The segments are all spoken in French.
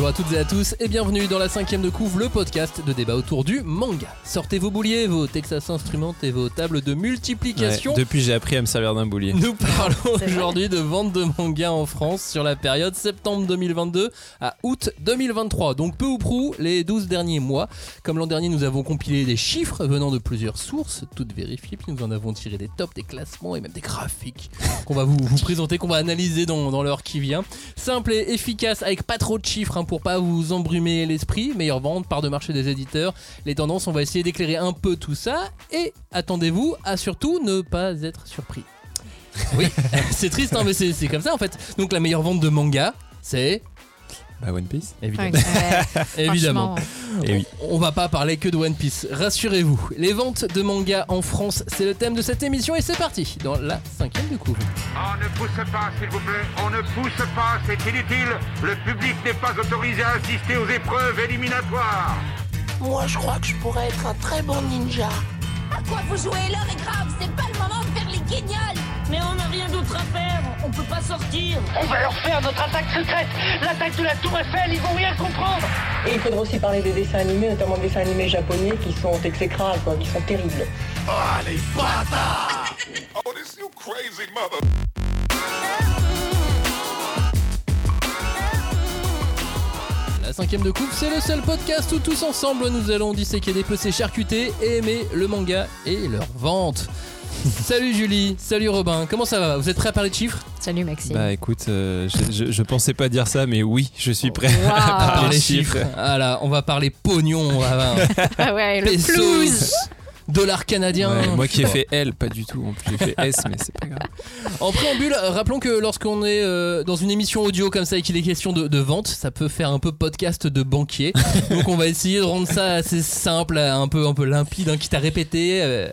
Bonjour à toutes et à tous et bienvenue dans la cinquième de couvre, le podcast de débat autour du manga. Sortez vos bouliers, vos Texas Instruments et vos tables de multiplication. Ouais, depuis, j'ai appris à me servir d'un boulier. Nous parlons aujourd'hui de vente de manga en France sur la période septembre 2022 à août 2023. Donc peu ou prou les 12 derniers mois. Comme l'an dernier, nous avons compilé des chiffres venant de plusieurs sources, toutes vérifiées, puis nous en avons tiré des tops, des classements et même des graphiques qu'on va vous, vous présenter, qu'on va analyser dans, dans l'heure qui vient. Simple et efficace avec pas trop de chiffres hein, pour pas vous embrumer l'esprit. Meilleure vente, part de marché des éditeurs, les tendances, on va essayer d'éclairer un peu tout ça. Et attendez-vous à surtout ne pas être surpris. Oui, c'est triste, hein, mais c'est c'est comme ça en fait. Donc la meilleure vente de manga, c'est Bah, One Piece évidemment. Ouais, évidemment. Et oui. On va pas parler que de One Piece, rassurez-vous. Les ventes de manga en France, c'est le thème de cette émission et c'est parti dans la cinquième de couvre. On ne pousse pas, s'il vous plaît. On ne pousse pas, c'est inutile. Le public n'est pas autorisé à assister aux épreuves éliminatoires. Moi, je crois que je pourrais être un très bon ninja. À quoi vous jouez L'heure est grave, c'est pas le moment de faire les guignols Mais on n'a rien d'autre à faire, on peut pas sortir. On va leur faire notre attaque secrète L'attaque de la Tour Eiffel, ils vont rien comprendre Et il faudra aussi parler des dessins animés, notamment des dessins animés japonais qui sont exécrables, quoi, qui sont terribles. La cinquième de coupe, c'est le seul podcast où tous ensemble nous allons disséquer des PC charcutés et aimer le manga et leur vente. salut Julie, salut Robin, comment ça va? Vous êtes prêts à parler de chiffres? Salut Maxime. Bah, écoute, euh, je, je, je pensais pas dire ça, mais oui, je suis prêt Wow. à parler de chiffres. Ah là, on va parler pognon, on va ah ouais, le pesos, flouze. dollars canadiens. Ouais, moi qui ai fait L, pas du tout. En plus, j'ai fait S, mais c'est pas grave. En préambule, rappelons que lorsqu'on est euh, dans une émission audio comme ça et qu'il est question de, de vente, ça peut faire un peu podcast de banquier. Donc on va essayer de rendre ça assez simple, un peu un peu limpide, hein, quitte à répéter euh,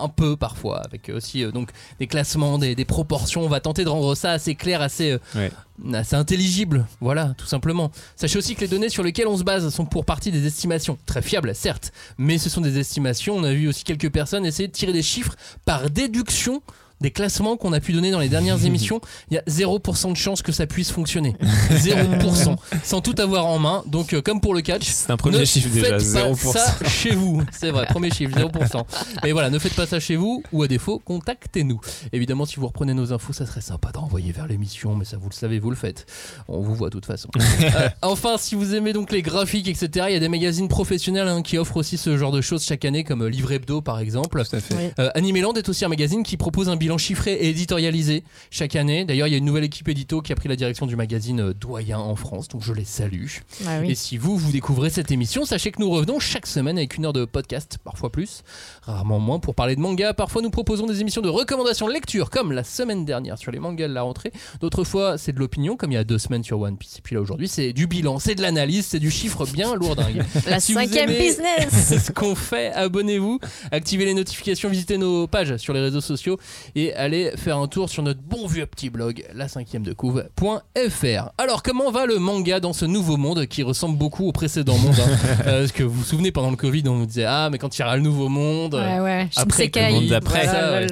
un peu parfois, avec aussi euh, donc des classements, des, des proportions. On va tenter de rendre ça assez clair, assez euh, Ouais. assez intelligible, voilà, tout simplement. Sachez aussi que les données sur lesquelles on se base sont pour partie des estimations, très fiables certes, mais ce sont des estimations. On a vu aussi quelques personnes essayer de tirer des chiffres par déduction des classements qu'on a pu donner dans les dernières émissions. Il y a 0% de chance que ça puisse fonctionner. 0%. sans tout avoir en main. Donc, euh, comme pour le catch, C'est un premier ne chiffre déjà, faites pas 0%. ça chez vous. C'est vrai, premier chiffre, 0%. Mais voilà, ne faites pas ça chez vous ou à défaut, contactez-nous. Évidemment, si vous reprenez nos infos, ça serait sympa de renvoyer vers l'émission, mais ça vous le savez, vous le faites. On vous voit de toute façon. Euh, enfin, si vous aimez donc les graphiques, etc., il y a des magazines professionnels hein, qui offrent aussi ce genre de choses chaque année, comme euh, Livre Hebdo par exemple. Tout à fait. Euh, Animeland est aussi un magazine qui propose un bilan chiffré et éditorialisé chaque année. D'ailleurs, il y a une nouvelle équipe édito qui a pris la direction du magazine euh, Doyen en France, donc je les salue. Ah Et si vous, vous découvrez cette émission, sachez que nous revenons chaque semaine avec une heure de podcast, parfois plus, rarement moins, pour parler de manga. Parfois, nous proposons des émissions de recommandations de lecture, comme la semaine dernière sur les mangas de la rentrée. D'autres fois, c'est de l'opinion, comme il y a deux semaines sur One Piece. Et puis là, aujourd'hui, c'est du bilan, c'est de l'analyse, c'est du chiffre bien lourdingue. La Si cinquième business. ce qu'on fait, abonnez-vous, activez les notifications, visitez nos pages sur les réseaux sociaux et allez faire un tour sur notre bon vieux petit blog, la cinquième de couve.fr. Alors, comment va le manga dans ce nouveau monde qui ressemble beaucoup au précédent monde hein Euh, Parce que vous vous souvenez, pendant le Covid, on nous disait Ah, mais quand il y aura le nouveau monde, Ouais, ouais. Après, Shinsekai, le monde d'après. voilà, Ça, ouais.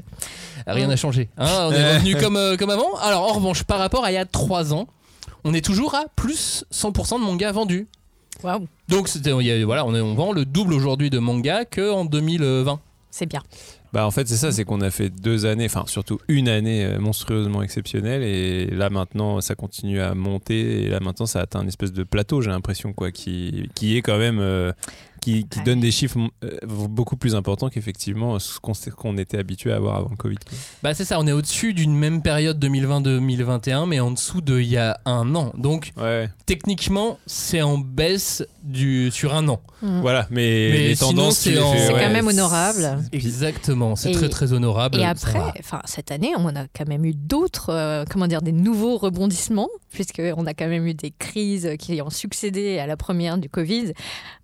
rien n'a changé. Hein, on est revenu comme, euh, comme avant. Alors, en revanche, par rapport à il y a 3 ans, on est toujours à plus 100% de mangas vendus. Waouh, Donc, c'était, il y a- voilà, on, est- on vend le double aujourd'hui de manga qu'en 2020. c'est bien. Bah, en fait, c'est ça, c'est qu'on a fait deux années, enfin, surtout une année euh, monstrueusement exceptionnelle. Et là, maintenant, ça continue à monter. Et là, maintenant, ça atteint une espèce de plateau, j'ai l'impression, quoi, qui, qui est quand même. euh, qui, qui Ouais. donne des chiffres euh, beaucoup plus importants qu'effectivement ce qu'on était habitué à avoir avant le Covid. Bah c'est ça, on est au-dessus d'une même période 2020-2021, mais en dessous de il y a un an. Donc Ouais, techniquement, c'est en baisse du, sur un an. voilà, mais, Mais les sinon, tendances, c'est ouais. quand même honorable. Exactement, c'est très très honorable. Et après, enfin cette année, on a quand même eu d'autres, euh, comment dire, des nouveaux rebondissements, puisqu'on a quand même eu des crises qui ont succédé à la première du Covid,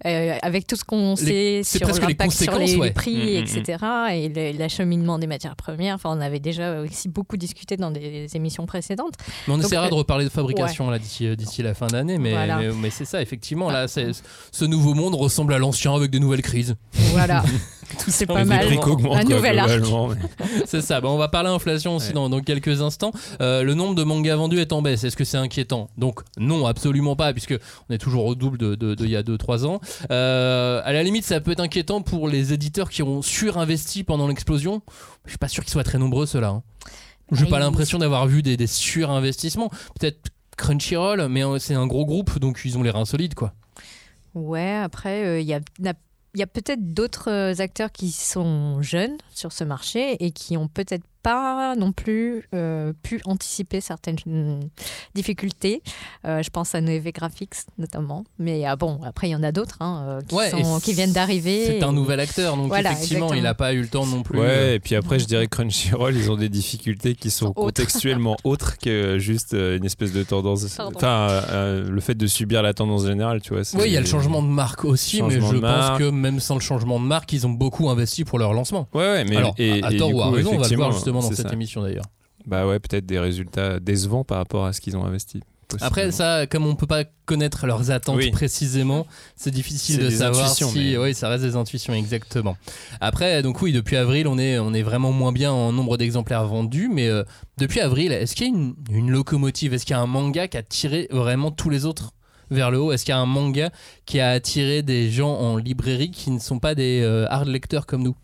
euh, avec tout ce qu'on sait sur l'impact sur les, ouais. les prix, Mm, mm, etc., et le- l'acheminement des matières premières. Enfin, on avait déjà aussi beaucoup discuté dans des émissions précédentes. Mais on Donc, essaiera euh, de reparler de fabrication là d'ici euh, d'ici la fin d'année, mais, Voilà. mais, mais c'est ça, effectivement. Là, c'est- ce nouveau monde ressemble à l'ancien avec des nouvelles crises. Voilà, c'est pas mal. Un quoi, nouvel arc. C'est ça. Bon, on va parler inflation aussi Ouais. dans, dans quelques instants. Euh, le nombre de mangas vendus est en baisse. Est-ce que c'est inquiétant? Donc non, absolument pas, puisque on est toujours au double de, de- de il y a 2-3 ans. Euh, à la limite, ça peut être inquiétant pour les éditeurs qui ont surinvesti pendant l'explosion. Je suis pas sûr qu'ils soient très nombreux ceux-là. Hein. J'ai pas l'impression d'avoir vu des, des surinvestissements. Peut-être Crunchyroll, mais euh, c'est un gros groupe, donc ils ont les reins solides, quoi. Ouais, après, euh, il y a, y a peut-être d'autres euh, acteurs qui sont jeunes sur ce marché et qui ont peut-être pas non plus euh, pu anticiper certaines difficultés. Euh, je pense à Neve Graphics notamment. Mais ah bon, après, il y en a d'autres hein, euh, qui, Ouais, sont- qui viennent d'arriver. C'est un et- nouvel acteur, donc Voilà, effectivement, il exactement. a pas eu le temps non plus. euh, Ouais, et puis après, je dirais que Crunchyroll, ils ont des difficultés qui sont Autres. contextuellement autres que juste euh, une espèce de tendance. Pardon. Enfin, euh, euh, le fait de subir la tendance générale, tu vois. c'est- Oui, il y a le changement de marque aussi, mais je pense que même sans le changement de marque, ils ont beaucoup investi pour leur lancement. Ouais, ouais, mais Alors, et, à et tort ou à raison, on va le voir effectivement, justement dans cette ça. émission d'ailleurs. Bah ouais, peut-être des résultats décevants par rapport à ce qu'ils ont investi. Après, ça, comme on peut pas connaître leurs attentes Oui. précisément, c'est difficile de savoir si. mais- Oui, ça reste des intuitions, exactement. Après, donc oui, depuis avril, on est, on est vraiment moins bien en nombre d'exemplaires vendus, mais euh, depuis avril, est-ce qu'il y a une, une locomotive? Est-ce qu'il y a un manga qui a tiré vraiment tous les autres vers le haut? Est-ce qu'il y a un manga qui a attiré des gens en librairie qui ne sont pas des euh, hard lecteurs comme nous?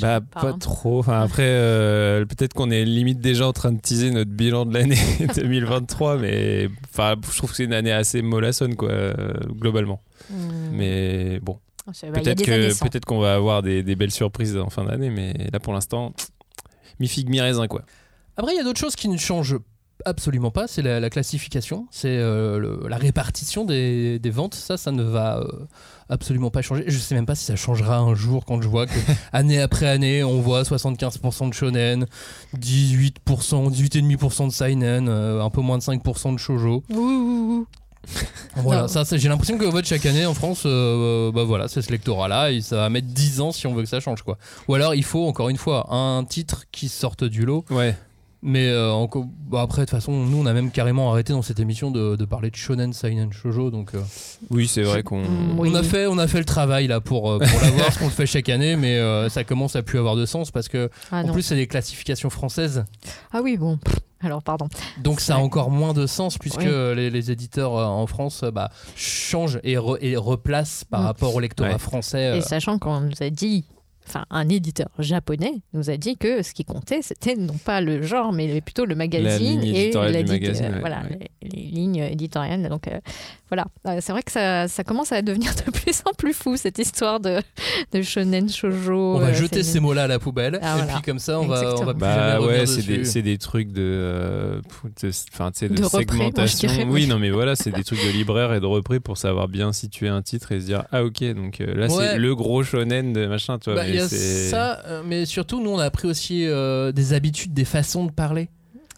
Bah, pas, pas hein. trop. Enfin, après, euh, peut-être qu'on est limite déjà en train de teaser notre bilan de l'année 2023, mais enfin, je trouve que c'est une année assez mollassonne, quoi, euh, globalement. Hmm. Mais bon, C'est- bah, il y a peut-être des années que sans. peut-être qu'on va avoir des, des belles surprises en fin d'année, mais là pour l'instant, mi figue mi raisin, quoi. Après, il y a d'autres choses qui ne changent absolument pas, c'est la, la classification, c'est euh, la répartition des, des ventes. Ça, ça ne va euh, absolument pas changer. Je sais même pas si ça changera un jour quand je vois que année après année, on voit 75% de shonen, 18%, 18,5% de seinen, euh, un peu moins de 5% de shoujo. Ouh, ouh, ouh. Voilà, Non. ça, ça, j'ai l'impression que en fait, chaque année en France, euh, bah voilà, c'est ce lectorat-là, et ça va mettre 10 ans si on veut que ça change quoi. Ou alors il faut encore une fois un titre qui sorte du lot. Ouais. Mais euh, bah, après, de toute façon, nous, on a même carrément arrêté dans cette émission de, de parler de shonen, seinen, shoujo. Donc, euh, Oui, c'est vrai qu'on. Mm, oui. on a fait, on a fait le travail là pour euh, pour l'avoir, ce qu'on le fait chaque année, mais euh, ça commence à plus avoir de sens parce que Ah, en non. plus, c'est des classifications françaises, ah oui, bon. Alors, pardon. donc ça a encore moins de sens puisque Oui. les, les éditeurs euh, en France euh, bah, changent et, re- et replacent par Mm. rapport au lectorat Ouais. français. euh, Et sachant qu'on nous a dit, enfin un éditeur japonais nous a dit que ce qui comptait, c'était non pas le genre, mais plutôt le magazine ligne et éditoriale la du dit- magazine, euh, ouais, voilà, ouais. Les, les lignes éditoriales. Donc euh, voilà, Euh, c'est vrai que ça, ça commence à devenir de plus en plus fou cette histoire de, de shonen shoujo. on va euh, jeter ces mots-là à la poubelle Ah, et voilà. puis comme ça, on va, on va plus jamais Bah revenir ouais, c'est dessus. des, c'est des trucs de, euh, de, enfin, de, De repris, moi, je segmentation. oui, oui. non, mais voilà, c'est des trucs de libraire et de repris pour savoir bien situer un titre et se dire ah ok, donc euh, là Ouais. c'est le gros shonen de machin, tu vois. Bah, mais il y a ça, euh, mais surtout, nous, on a appris aussi euh, des habitudes, des façons de parler.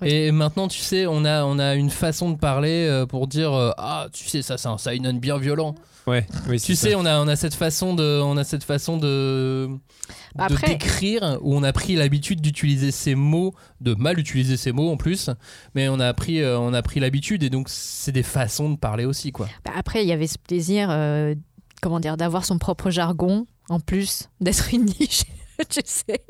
Oui. Et maintenant, tu sais, on a, on a une façon de parler euh, pour dire euh, Ah, tu sais, ça, c'est un seinen bien violent. Ouais, oui, Tu sais, ça. on a, on a cette façon de, on a cette façon de, Bah, de après- décrire où on a pris l'habitude d'utiliser ces mots, de mal utiliser ces mots en plus, mais on a appris, euh, on a pris l'habitude et donc c'est des façons de parler aussi, quoi. Bah, après, il y avait ce plaisir, euh, comment dire, d'avoir son propre jargon, en plus d'être une niche. tu sais,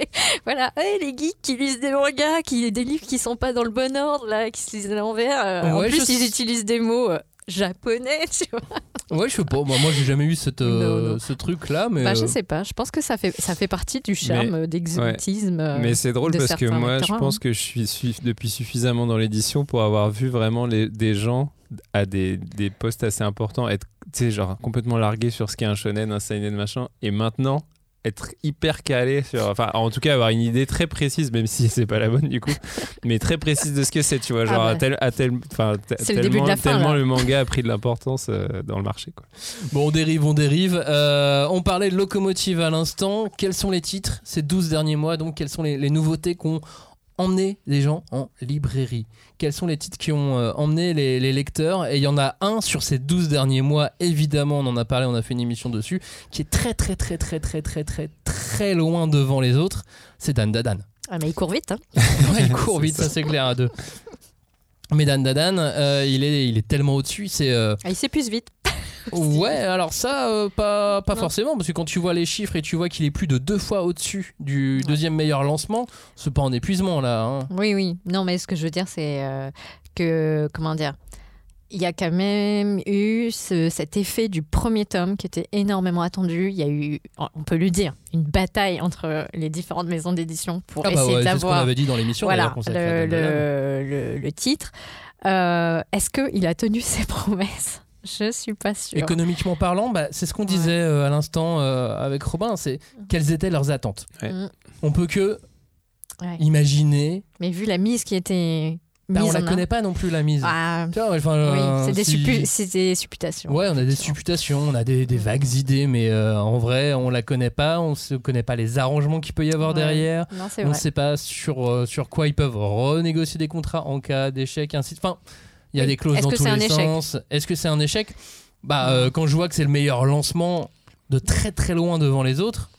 voilà, Hey, les geeks qui lisent des mangas, qui des livres qui sont pas dans le bon ordre, là, qui se lisent à l'envers. euh, en plus, je ils utilisent des mots euh, japonais, tu vois. Ouais, je sais pas, moi, moi j'ai jamais eu cette, euh, Non, non. ce truc-là, mais. Bah, je sais pas. Je pense que ça fait ça fait partie du charme d'exotisme. Mais c'est drôle parce que moi, je pense hein. que je suis, suis depuis suffisamment dans l'édition pour avoir vu vraiment les, des gens à des, des postes assez importants être, tu sais, genre complètement largués sur ce qu'est un shonen, un seinen, machin, et maintenant être hyper calé sur, enfin, en tout cas avoir une idée très précise, même si c'est pas la bonne du coup, mais très précise de ce que c'est, tu vois, genre Ah à ouais. tel, à tel, enfin, t- C'est le début de tellement, fin, tellement le manga a pris de l'importance euh, dans le marché, quoi. Bon, on dérive, on dérive. Euh, on parlait de locomotive à l'instant. Quels sont les titres ces 12 derniers mois Donc, quelles sont les, les nouveautés qu'ont emmené les gens en librairie Quels sont les titres qui ont euh, emmené les, les lecteurs? Et il y en a un sur ces 12 derniers mois, évidemment, on en a parlé, on a fait une émission dessus, qui est très, très, très, très, très, très, très, très loin devant les autres. C'est Dan Dadan. Ah, mais il court vite. Hein. Ouais, il court vite, ça c'est clair à deux. Mais Dan Dadan, euh, il, est, il est tellement au-dessus, c'est. euh, Ah, il s'épuise vite. Ouais, alors ça, euh, pas, pas forcément, parce que quand tu vois les chiffres et tu vois qu'il est plus de deux fois au-dessus du deuxième meilleur lancement, c'est pas en épuisement là. hein. Oui, oui. Non, mais ce que je veux dire, c'est euh, que, comment dire, il y a quand même eu ce- cet effet du premier tome qui était énormément attendu. Il y a eu, on peut le dire, une bataille entre les différentes maisons d'édition pour Ah bah essayer ouais, c'est ce qu'on d'avoir avait dit dans l'émission voilà, le, le- le titre. Euh, Est-ce qu'il a tenu ses promesses? Je suis pas sûre. Économiquement parlant, bah, c'est ce qu'on disait euh, à l'instant euh, avec Robin, c'est quelles étaient leurs attentes. Ouais. Mm. On peut que Ouais. imaginer. Mais vu la mise qui était Bah, mise on la en connaît pas non plus la mise. Ah, oui, euh, c'est des, suppu- des supputations. Ouais, on a des supputations, on a des, des vagues idées, mais euh, en vrai, on la connaît pas, on ne connaît pas les arrangements qu'il peut y avoir Ouais. derrière. Non, on ne sait pas sur, euh, sur quoi ils peuvent renégocier des contrats en cas d'échec, ainsi de Enfin, il y a des clauses dans tous les sens. Est-ce que c'est un échec? Bah, euh, quand je vois que c'est le meilleur lancement de très très loin devant les autres.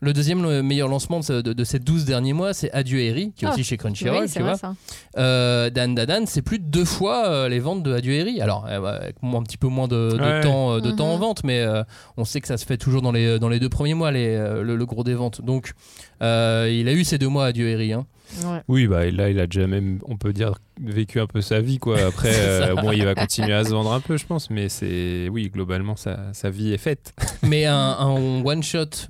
Le deuxième le meilleur lancement de, ce- de- de ces 12 derniers mois, c'est Adieu Eri, qui est Ah, aussi chez Crunchyroll, oui, tu c'est vrai vois. ça. Euh, Dan Dadan, c'est plus de deux fois euh, les ventes de Adieu Eri. Alors, euh, avec mo- un petit peu moins de, de Ouais. temps, euh, de Mhm. temps en vente, mais euh, on sait que ça se fait toujours dans les, dans les deux premiers mois, les, euh, le, le gros des ventes. Donc, euh, il a eu ces deux mois Adieu Eri. Hein. Ouais. Oui, bah là, il a déjà même, on peut dire, vécu un peu sa vie, quoi. Après, euh, bon, il va continuer à se vendre un peu, je pense, mais c'est, oui, globalement, sa, sa vie est faite. Mais un, un one-shot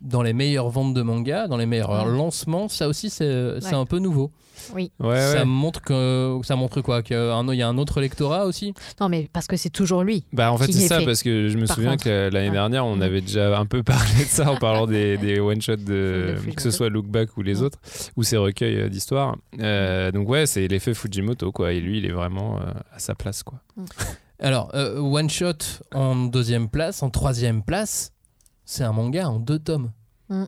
dans les meilleures ventes de manga, dans les meilleurs Ouais. lancements, ça aussi, c'est c'est Ouais. un peu nouveau. Oui. Ouais, ça ouais. montre que ça montre quoi? Qu'il y a un autre lectorat aussi? Non, mais parce que c'est toujours lui. Bah en fait c'est ça fait. parce que je me Par souviens contre. que l'année dernière on Mm. avait déjà un peu parlé de ça en parlant des, des one shots de que ce soit Look Back ou les Mm. autres ou ces recueils euh, d'histoires. Euh, donc ouais c'est l'effet Fujimoto quoi et lui il est vraiment euh, à sa place quoi. Alors, euh, One Shot en deuxième place, en troisième place, c'est un manga en deux tomes. Mm.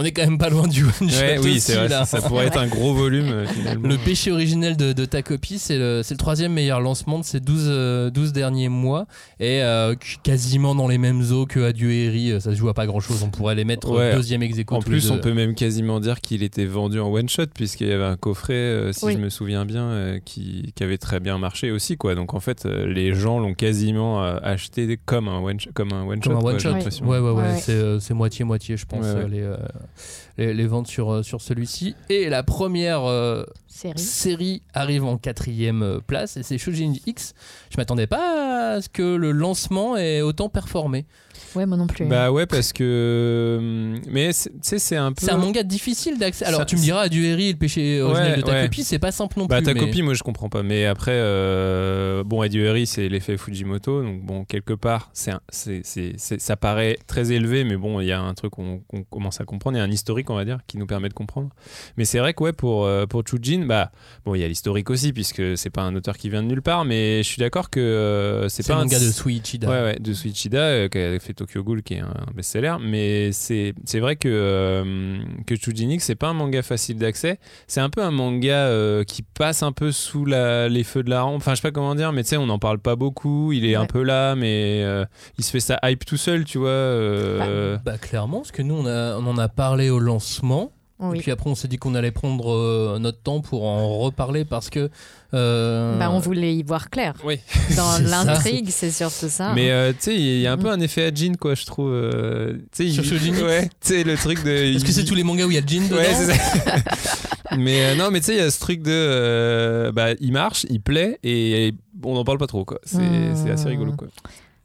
On est quand même pas loin du One Shot. Ouais, oui aussi, c'est vrai là. ça pourrait être un gros volume euh, finalement. Le péché originel de, de ta copie, c'est le, c'est le troisième meilleur lancement de ces 12, euh, 12 derniers mois. Et euh, quasiment dans les mêmes eaux que Adieu et Eri, ça se joue à pas grand chose. On pourrait les mettre Ouais. deuxième ex En tous les plus, deux. on peut même quasiment dire qu'il était vendu en one shot puisqu'il y avait un coffret, euh, si Oui. je me souviens bien, euh, qui, qui avait très bien marché aussi quoi. Donc en fait, les gens l'ont quasiment acheté comme un one shot, comme un one Comme shot. un one shot. Ouais, ouais, ouais. C'est, euh, c'est moitié-moitié, je pense, Ouais, ouais. euh, Les, euh, les, ventes sur, euh, sur celui-ci. Et la première euh, Série. série arrive en quatrième euh, place et c'est Shujin X. Je m'attendais pas à ce que le lancement ait autant performé. Ouais, moi non plus. Bah ouais parce que hum, mais c'est- tu sais c'est un peu. C'est un manga difficile d'accès. Alors Ça- tu me diras, Adieu Eri, le péché originel Ouais, de ta ouais. copie, c'est pas simple non Bah plus. ta mais- copie moi je comprends pas mais après euh, bon Adieu Eri c'est l'effet Fujimoto donc bon quelque part c'est un- c'est c'est- c'est- ça paraît très élevé mais bon il y a un truc qu'on qu'on commence à comprendre il y a un historique on va dire qui nous permet de comprendre mais c'est vrai que ouais pour euh, pour Chujin bah bon il y a l'historique aussi puisque c'est pas un auteur qui vient de nulle part mais je suis d'accord que euh, c'est pas un manga de Suichida. Ouais, ouais, de Suichida, euh, qui a fait Tokyo Ghoul, qui est un best-seller. Mais c'est c'est vrai que, euh, que Chujinix, c'est pas un manga facile d'accès. C'est un peu un manga euh, qui passe un peu sous la, les feux de la rampe. Enfin, je sais pas comment dire, mais tu sais, on n'en parle pas beaucoup. Il est un peu là, mais euh, il se fait sa hype tout seul, tu vois. euh, Bah clairement, parce que nous on, a- on en a parlé au lancement. Et puis après on s'est dit qu'on allait prendre euh, notre temps pour en reparler parce que... euh, Bah, on voulait y voir clair. Oui. Dans l'intrigue, c'est surtout ça. Mais hein. euh, tu sais, il y a un peu Mm. un effet à Jin, quoi, je trouve. euh, tu sais, il- Shujinix Ouais, tu sais, le truc de. Est-ce que c'est tous les mangas où il y a Jin dedans Ouais, c'est ça. mais euh, non, mais tu sais, il y a ce truc de. euh, bah, il marche, il plaît, et on n'en parle pas trop, quoi. C'est Hmm. c'est assez rigolo, quoi.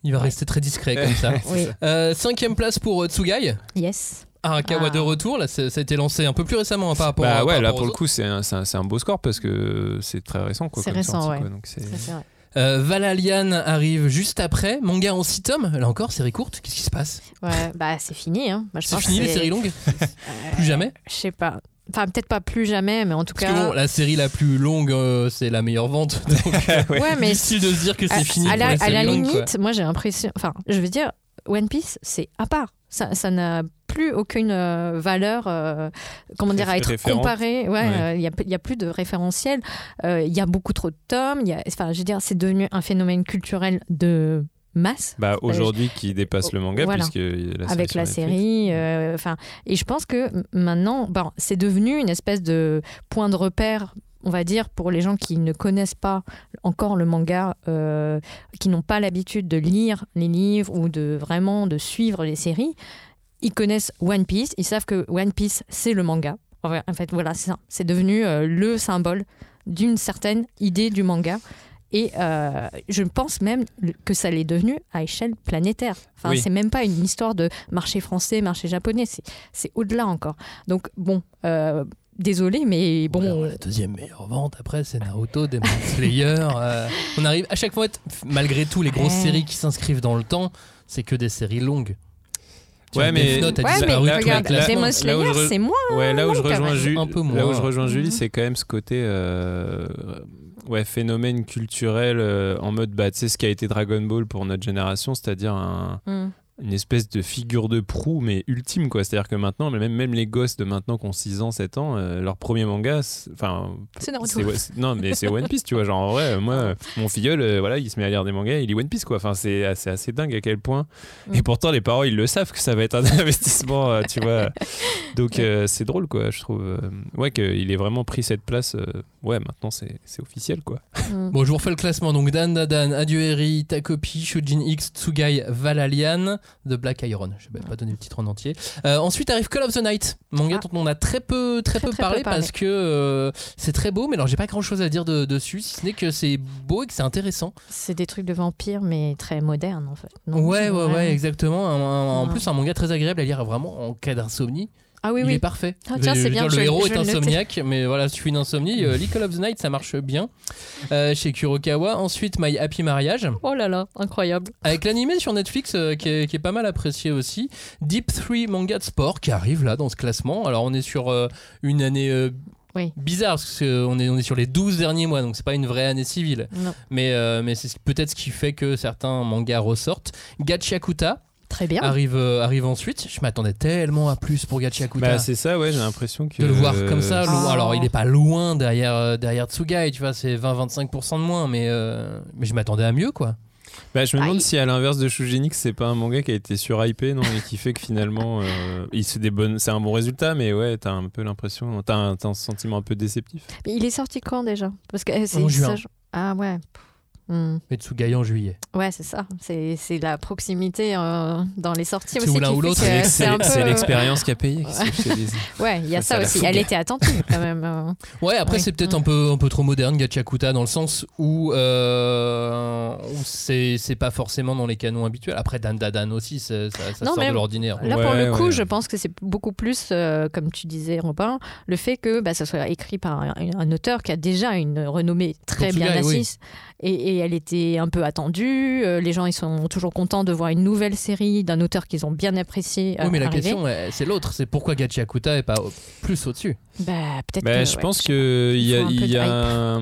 Il va rester très discret comme ça. Oui. Euh, cinquième place pour euh, Tsugai. Yes. Arakawa Ah. de retour, là ça a été lancé un peu plus récemment hein, par rapport Bah à ouais, par là pour le coup, c'est un, c'est un- c'est un beau score parce que c'est très récent, quoi. C'est récent, sortie, ouais. quoi, donc c'est- vrai. Euh, Valalian arrive juste après. Manga en 6 tomes. Là encore, série courte. Qu'est-ce qui se passe? Ouais, bah c'est fini. Hein. Je C'est fini les séries longues? Euh, Plus jamais? Je sais pas. Enfin, peut-être pas plus jamais, mais en tout Parce cas. que bon, la série la plus longue, euh, c'est la meilleure vente. Donc, Ouais. Mais difficile de se dire que c'est fini à pour la, à la quoi. limite, moi j'ai l'impression. Enfin, je veux dire, One Piece, c'est à part. Ça ça n'a plus aucune euh, valeur, euh, comment dire, à être Référente. comparé. Ouais, Ouais. euh, il y a, il y a plus de référentiel. Il y a beaucoup trop de tomes. y a- Enfin, je veux dire, c'est devenu un phénomène culturel de masse. Bah aujourd'hui, qui dépasse le manga, Voilà. puisque la avec la série. euh, Enfin, et je pense que maintenant, bon, c'est devenu une espèce de point de repère on va dire, pour les gens qui ne connaissent pas encore le manga, euh, qui n'ont pas l'habitude de lire les livres ou de vraiment de suivre les séries, ils connaissent One Piece, ils savent que One Piece, c'est le manga. En fait, voilà, c'est ça. C'est devenu euh, le symbole d'une certaine idée du manga. Et euh, je pense même que ça l'est devenu à échelle planétaire. Enfin, Oui. c'est même pas une histoire de marché français, marché japonais. C'est, au-delà encore. Donc, bon, euh, désolé, mais bon. La deuxième meilleure vente après, c'est Naruto, Demon Slayer. euh, on arrive à chaque fois, malgré tout, les grosses Ouais. séries qui s'inscrivent dans le temps, c'est que des séries longues. Tu Ouais, vois, mais- a Ouais, mais regarde. Demon Slayer, re- c'est moins. Ouais, là où je long, rejoins Un peu là où je rejoins Julie, Mhm. c'est quand même ce côté euh, ouais, phénomène culturel euh, en mode bah, tu sais ce qu'a été Dragon Ball pour notre génération, c'est-à-dire un- Mm. Une espèce de figure de proue mais ultime quoi. C'est-à-dire que maintenant même même les gosses de maintenant qui ont 6 ans, 7 ans, euh, leur premier manga c'est- enfin C'est Naruto. non mais c'est One Piece, tu vois, genre en vrai euh, moi euh, mon filleul euh, voilà, il se met à lire des mangas, il lit One Piece quoi. Enfin c'est assez, assez dingue à quel point Mm. et pourtant les parents ils le savent que ça va être un investissement, euh, tu vois. Donc euh, c'est drôle quoi, je trouve. ouais qu'il ait vraiment pris cette place. euh, ouais maintenant c'est c'est officiel quoi. Mm. Bon, je vous refais le classement. Donc, Dan Dadan, Adueri, Takopi, Shujin X, Tsugai, Valalian, The Black Iron. Je vais pas donner le titre en entier. Euh, ensuite arrive Call of the Night, manga Ah. dont on a très peu, très, Très, peu très parlé peu parlé. parce que euh, c'est très beau, mais alors j'ai pas grand chose à dire de- dessus, si ce n'est que c'est beau et que c'est intéressant. C'est des trucs de vampires, mais très modernes en fait. Non, ouais, ouais, ouais, exactement. Un- un- en Ouais. plus, un manga très agréable à lire vraiment en cas d'insomnie. Ah oui, il oui. est parfait. Ah, tiens, c'est bien, je le héros je est insomniaque, mais voilà, si je suis une insomnie, euh, Call of the Night, ça marche bien. Euh, chez Kurokawa. Ensuite, My Happy Marriage. Oh là là, incroyable. Avec l'animé sur Netflix euh, qui, est, qui est pas mal apprécié aussi. Deep 3 manga de sport qui arrive là dans ce classement. Alors on est sur euh, une année Oui. bizarre parce qu'on est, on est sur les 12 derniers mois donc c'est pas une vraie année civile. Non. Mais, mais c'est peut-être ce qui fait que certains mangas ressortent. Gachiakuta Très bien. arrive, euh, arrive ensuite. Je m'attendais tellement à plus pour Gachiakuta. Bah c'est ça ouais, j'ai l'impression que de le voir comme ça, Oh. alors il est pas loin derrière, euh, derrière Tsugai, tu vois, c'est 20-25% de moins, mais, euh, mais je m'attendais à mieux quoi. Bah, je me demande si à l'inverse de Shujinix, c'est pas un manga qui a été surhypé, non, et qui fait que finalement, euh, il c'est des bonnes, c'est un bon résultat, mais ouais, t'as un peu l'impression, t'as un, t'as un sentiment un peu déceptif. Mais il est sorti quand déjà? Parce que euh, c'est En juin. ça, je- Ah ouais. Mais Tsugai en juillet. Ouais, c'est ça. C'est c'est la proximité euh, dans les sorties C'est aussi. ou l'un ou l'autre, c'est- C'est peu. c'est l'expérience qui a payé. que Ouais, il y a Ça, aussi. Elle était attentive quand même. euh. Ouais, après Oui. c'est peut-être Mm. un peu un peu trop moderne Gachiakuta dans le sens où, euh, où c'est c'est pas forcément dans les canons habituels. Après Dan Dadan aussi, c'est- ça, ça Non, sort mais de l'ordinaire. Là, pour le coup, ouais. je pense que c'est beaucoup plus, euh, comme tu disais, Robin, le fait que bah, ça soit écrit par un, un auteur qui a déjà une renommée très bien oui. Et, et elle était un peu attendue. Euh, les gens, ils sont toujours contents de voir une nouvelle série d'un auteur qu'ils ont bien apprécié. euh, Oui, mais la arriver. question euh, c'est l'autre, c'est pourquoi Gachiakuta est pas au- plus au-dessus. Bah, peut-être Bah, que, je ouais, pense sais que il y a, y a un-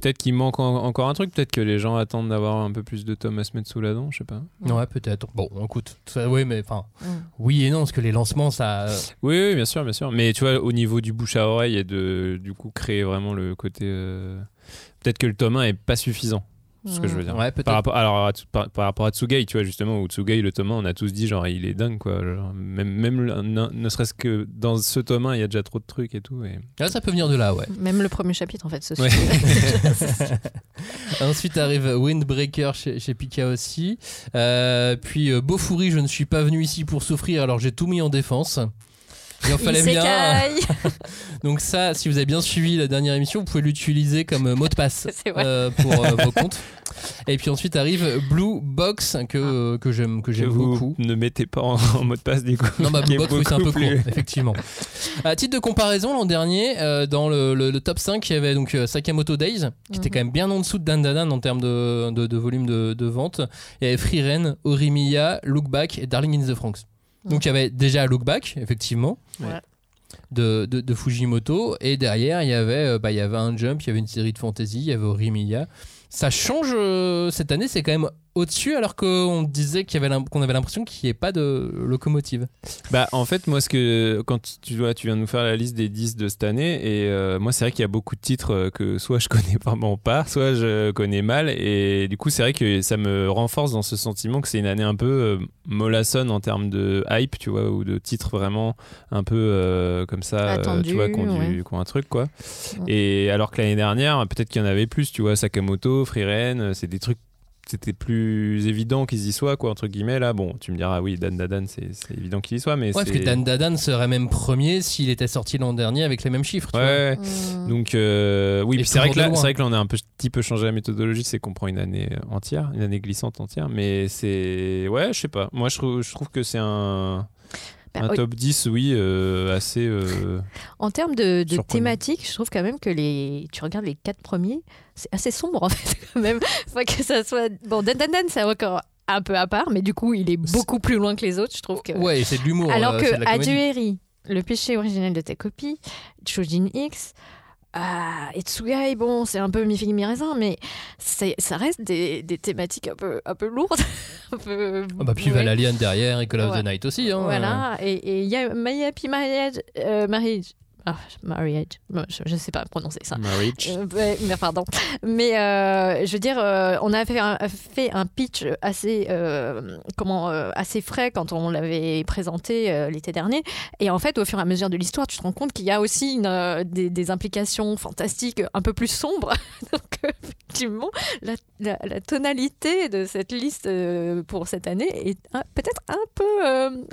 peut-être qu'il manque en- encore un truc, peut-être que les gens attendent d'avoir un peu plus de tomes à se mettre sous la dent, je sais pas. Ouais. Ouais, peut-être. Bon, écoute, ça, oui, mais enfin, Mm. oui et non, parce que les lancements, ça. Oui, oui, bien sûr, bien sûr. Mais tu vois, au niveau du bouche à oreille et de du coup créer vraiment le côté, euh, peut-être que le tome 1 est pas suffisant. C'est ce que je veux dire. Ouais. Par rapport, alors, à- par, par rapport à Tsugai, tu vois, justement, où Tsugai, le tome 1, on a tous dit, genre, il est dingue, quoi. Genre, même ne, ne serait-ce que dans ce tome 1, il y a déjà trop de trucs et tout. Et... Ah, ça peut venir de là, ouais. Même le premier chapitre, en fait, ce Ouais. Ensuite arrive Windbreaker chez, chez Pika aussi. Euh, puis euh, Bofuri, je ne suis pas venu ici pour souffrir, alors j'ai tout mis en défense. Il en fallait bien. Donc ça, si vous avez bien suivi la dernière émission, vous pouvez l'utiliser comme euh, mot de passe euh, pour euh, vos comptes. Et puis ensuite arrive Blue Box que, que j'aime que j'aime beaucoup. ne mettez pas en, en mot de passe, du coup. Non, bah, Blue Box, oui, c'est un peu court, plus- effectivement. À titre de comparaison, l'an dernier, euh, dans le, le- le top 5, il y avait donc Sakamoto Days, qui était Mhm. quand même bien en dessous de Dan Dan en termes de, de, de volume de, de vente. Il y avait Free Ren, Orimiya, Look Back et Darling in the Franxx. Donc il y avait déjà Look Back, effectivement. Ouais. De, de, de Fujimoto et derrière il y avait euh, bah, il y avait un jump il y avait une série de fantasy il y avait Orimiya Ça change euh, cette année, c'est quand même au-dessus alors qu'on disait qu'il y avait l'im- qu'on avait l'impression qu'il n'y ait pas de locomotive. Bah en fait moi ce que quand tu vois tu viens de nous faire la liste des 10 de cette année et euh, moi c'est vrai qu'il y a beaucoup de titres euh, que soit je connais vraiment pas soit je connais mal et du coup c'est vrai que ça me renforce dans ce sentiment que c'est une année un peu euh, mollassonne en termes de hype tu vois ou de titres vraiment un peu euh, comme ça Attendu, tu vois qui ont, du- ouais. un truc quoi et alors que l'année dernière peut-être qu'il y en avait plus tu vois Sakamoto Freeren euh, c'est des trucs c'était plus évident qu'ils y soient quoi entre guillemets là bon tu me diras oui Dan Dadan c'est évident qu'il y soit mais Ouais, parce que Dan Dadan serait même premier s'il était sorti l'an dernier avec les mêmes chiffres. tu. Ouais, ouais. Mm. donc euh, oui, c'est vrai que là, vrai que là on a un petit peu changé la méthodologie, c'est qu'on prend une année entière, une année glissante entière, mais c'est ouais, je sais pas. Moi, je trouve que c'est un, Bah, un oui. top 10, oui, euh, assez. euh, En termes de, de Surprenant. thématique, je trouve quand même que les. Tu regardes les quatre premiers, c'est assez sombre en fait, quand même. Faut que ça soit. Bon, Dan Dan Dan, c'est encore un peu à part, mais du coup, il est beaucoup plus loin que les autres, je trouve que. Ouais, c'est de l'humour. Alors euh, que. Adueri, le péché originel de ta copie, Chojin X, ah, Etsugai, bon, c'est un peu mi figue mi raisin, mais ça reste des, des thématiques un peu, un peu lourdes. un peu, Ah bah, puis ouais. Valalian derrière et Call of Ouais. the Night aussi. Hein, Voilà, et et il y a My Happy Marriage. euh, marriage. Ah, marriage. Je, je sais pas prononcer ça. Marriage. Euh, mais pardon. Mais euh, je veux dire, euh, on a fait un, fait un pitch assez, comment, assez frais quand on l'avait présenté l'été dernier. Et en fait, au fur et à mesure de l'histoire, tu te rends compte qu'il y a aussi une, des, des implications fantastiques un peu plus sombres. Donc, effectivement, la, la- la tonalité de cette liste pour cette année est peut-être un peu,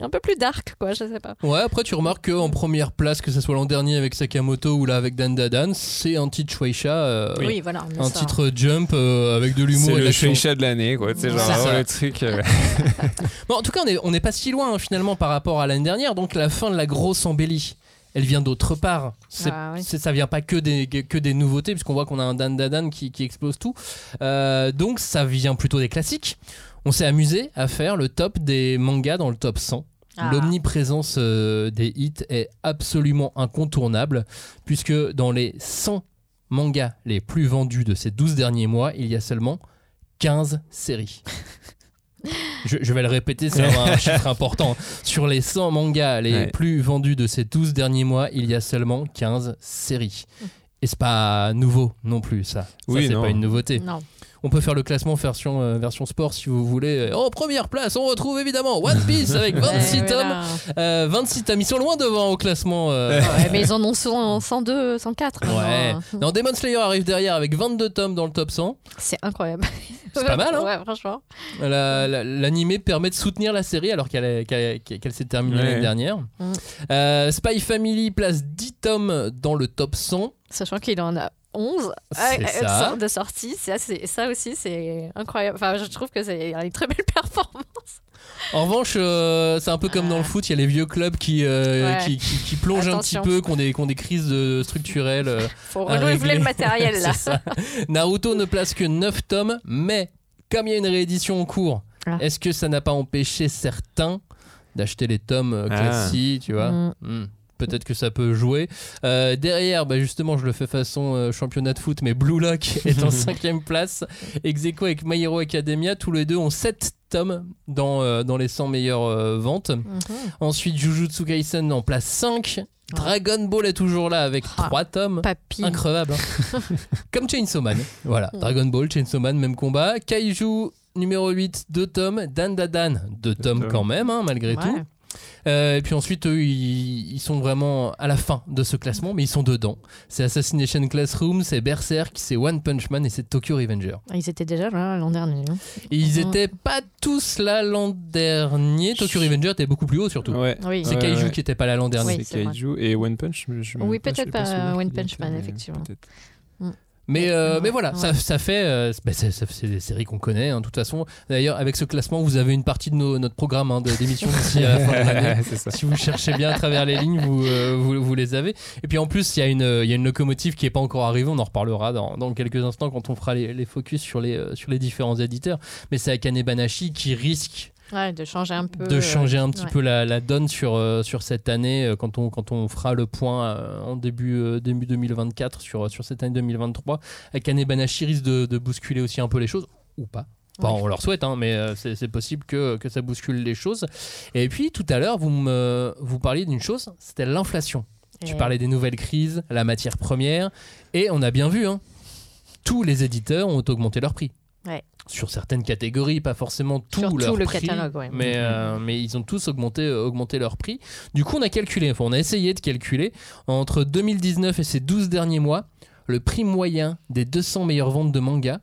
un peu plus dark, quoi. Je sais pas. Ouais, après tu remarques qu'en première place, que ce soit l'an dernier avec Sakamoto ou là avec Dan Dadan, c'est un titre Shueisha, euh, Oui, voilà. mais un ça- titre jump euh, avec de l'humour C'est le. Shueisha de l'année, quoi. Genre C'est ça. le truc. euh, Bon, en tout cas, on est- on n'est pas si loin hein, finalement par rapport à l'année dernière, donc la fin de la grosse embellie. Elle vient d'autre part. C'est, Ah oui. ça vient pas que des, que des nouveautés, puisqu'on voit qu'on a un Dan Dadan qui, qui explose tout. Euh, donc ça vient plutôt des classiques. On s'est amusé à faire le top des mangas dans le top 100. Ah. L'omniprésence euh, des hits est absolument incontournable, puisque dans les 100 mangas les plus vendus de ces 12 derniers mois, il y a seulement 15 séries. Je, je vais le répéter, c'est un chiffre important. Sur les 100 mangas les Ouais. plus vendus de ces 12 derniers mois, il y a seulement 15 séries. Et c'est pas nouveau non plus, ça. Ça, Oui, c'est non. pas une nouveauté. Non. On peut faire le classement version, euh, version sport si vous voulez. En première place, on retrouve évidemment One Piece avec 26 Ouais, tomes. voilà. Euh, 26 tomes, ils sont loin devant au classement. euh, Ouais, mais ils en ont 100, 102, 104. Ouais. Non, Demon Slayer arrive derrière avec 22 tomes dans le top 100. C'est incroyable. C'est pas mal, hein Ouais, franchement. La- la- L'animé permet de soutenir la série alors qu'elle est- qu'elle qu'elle s'est terminée Ouais. l'année dernière. Mm. Euh, Spy Family place 10 tomes dans le top 100. Sachant qu'il en a 11 C'est euh, ça. de sortie. C'est assez- Ça aussi, c'est incroyable. Enfin, je trouve que c'est une très belle performance. En revanche, euh, c'est un peu comme dans le foot, il y a les vieux clubs qui, euh, Ouais. qui, qui- qui plongent Attention. un petit peu, qui ont des, qui ont des crises structurelles. euh, Faut renouveler le matériel là. Ça. Naruto ne place que 9 tomes, mais comme il y a une réédition en cours, Ah. est-ce que ça n'a pas empêché certains d'acheter les tomes euh, Ah. classiques, tu vois? Mm. Hmm. Peut-être que ça peut jouer. Euh, derrière, bah justement, je le fais façon euh, championnat de foot, mais Blue Lock est en cinquième place. Ex aequo avec My Hero Academia, tous les deux ont 7 tomes dans, euh, dans les 100 meilleures euh, ventes. Mhm. Ensuite, Jujutsu Kaisen en place 5. Dragon Ball est toujours là avec Ah. 3 tomes. Papy. Increvable. hein. Comme Chainsaw Man. Voilà. Mm. Dragon Ball, Chainsaw Man, même combat. Kaiju numéro 8, 2 tomes. Dan Dan, 2 tomes tomes. quand même, hein, malgré Ouais. tout. Euh, et puis ensuite, eux, ils, ils sont vraiment à la fin de ce classement, mais ils sont dedans. C'est Assassination Classroom, c'est Berserk, c'est One Punch Man et c'est Tokyo Revenger. Ils étaient déjà là l'an dernier. hein. Et ils Mhm. étaient pas tous là l'an dernier. Tokyo Revenger était beaucoup plus haut surtout. Ouais. Oui. C'est Ouais, Kaiju ouais. qui était pas là l'an dernier. Oui, c'est. Kaiju et One Punch. je- Oui, peut-être pas sûr One Punch Man, effectivement. Mais, euh, mais voilà, ouais. ça, ça fait. euh, bah, c'est ça- c'est des séries qu'on connaît, hein, de toute façon. D'ailleurs, avec ce classement, vous avez une partie de nos- notre programme hein, d'émission d'ici à la fin de l'année. Si vous cherchez bien à travers les lignes, vous, euh, vous, vous les avez. Et puis en plus, il y, a une, il y a une locomotive qui n'est pas encore arrivée. On en reparlera dans, dans quelques instants quand on fera les, les focus sur les, euh, sur les différents éditeurs. Mais c'est Akane Banashi qui risque Ouais, de changer un peu. de changer un euh, petit ouais. peu la, la donne sur, euh, sur cette année euh, quand on, quand on fera le point euh, en début, euh, début 2024 sur, sur cette année 2023. Akane Banashi risque de, de bousculer aussi un peu les choses, ou pas. Ouais. on leur souhaite, hein, mais euh, c'est possible que, que ça bouscule les choses. Et puis tout à l'heure, vous, me, vous parliez d'une chose, c'était l'inflation. Tu parlais des nouvelles crises, la matière première, et on a bien vu, hein, tous les éditeurs ont augmenté leur prix. Ouais. Sur certaines catégories, pas forcément tout Sur tout leur le prix, catalogue, ouais. mais, euh, mais ils ont tous augmenté, euh, augmenté leur prix. Du coup, on a calculé, enfin, on a essayé de calculer, entre 2019 et ces 12 derniers mois, le prix moyen des 200 meilleures ventes de manga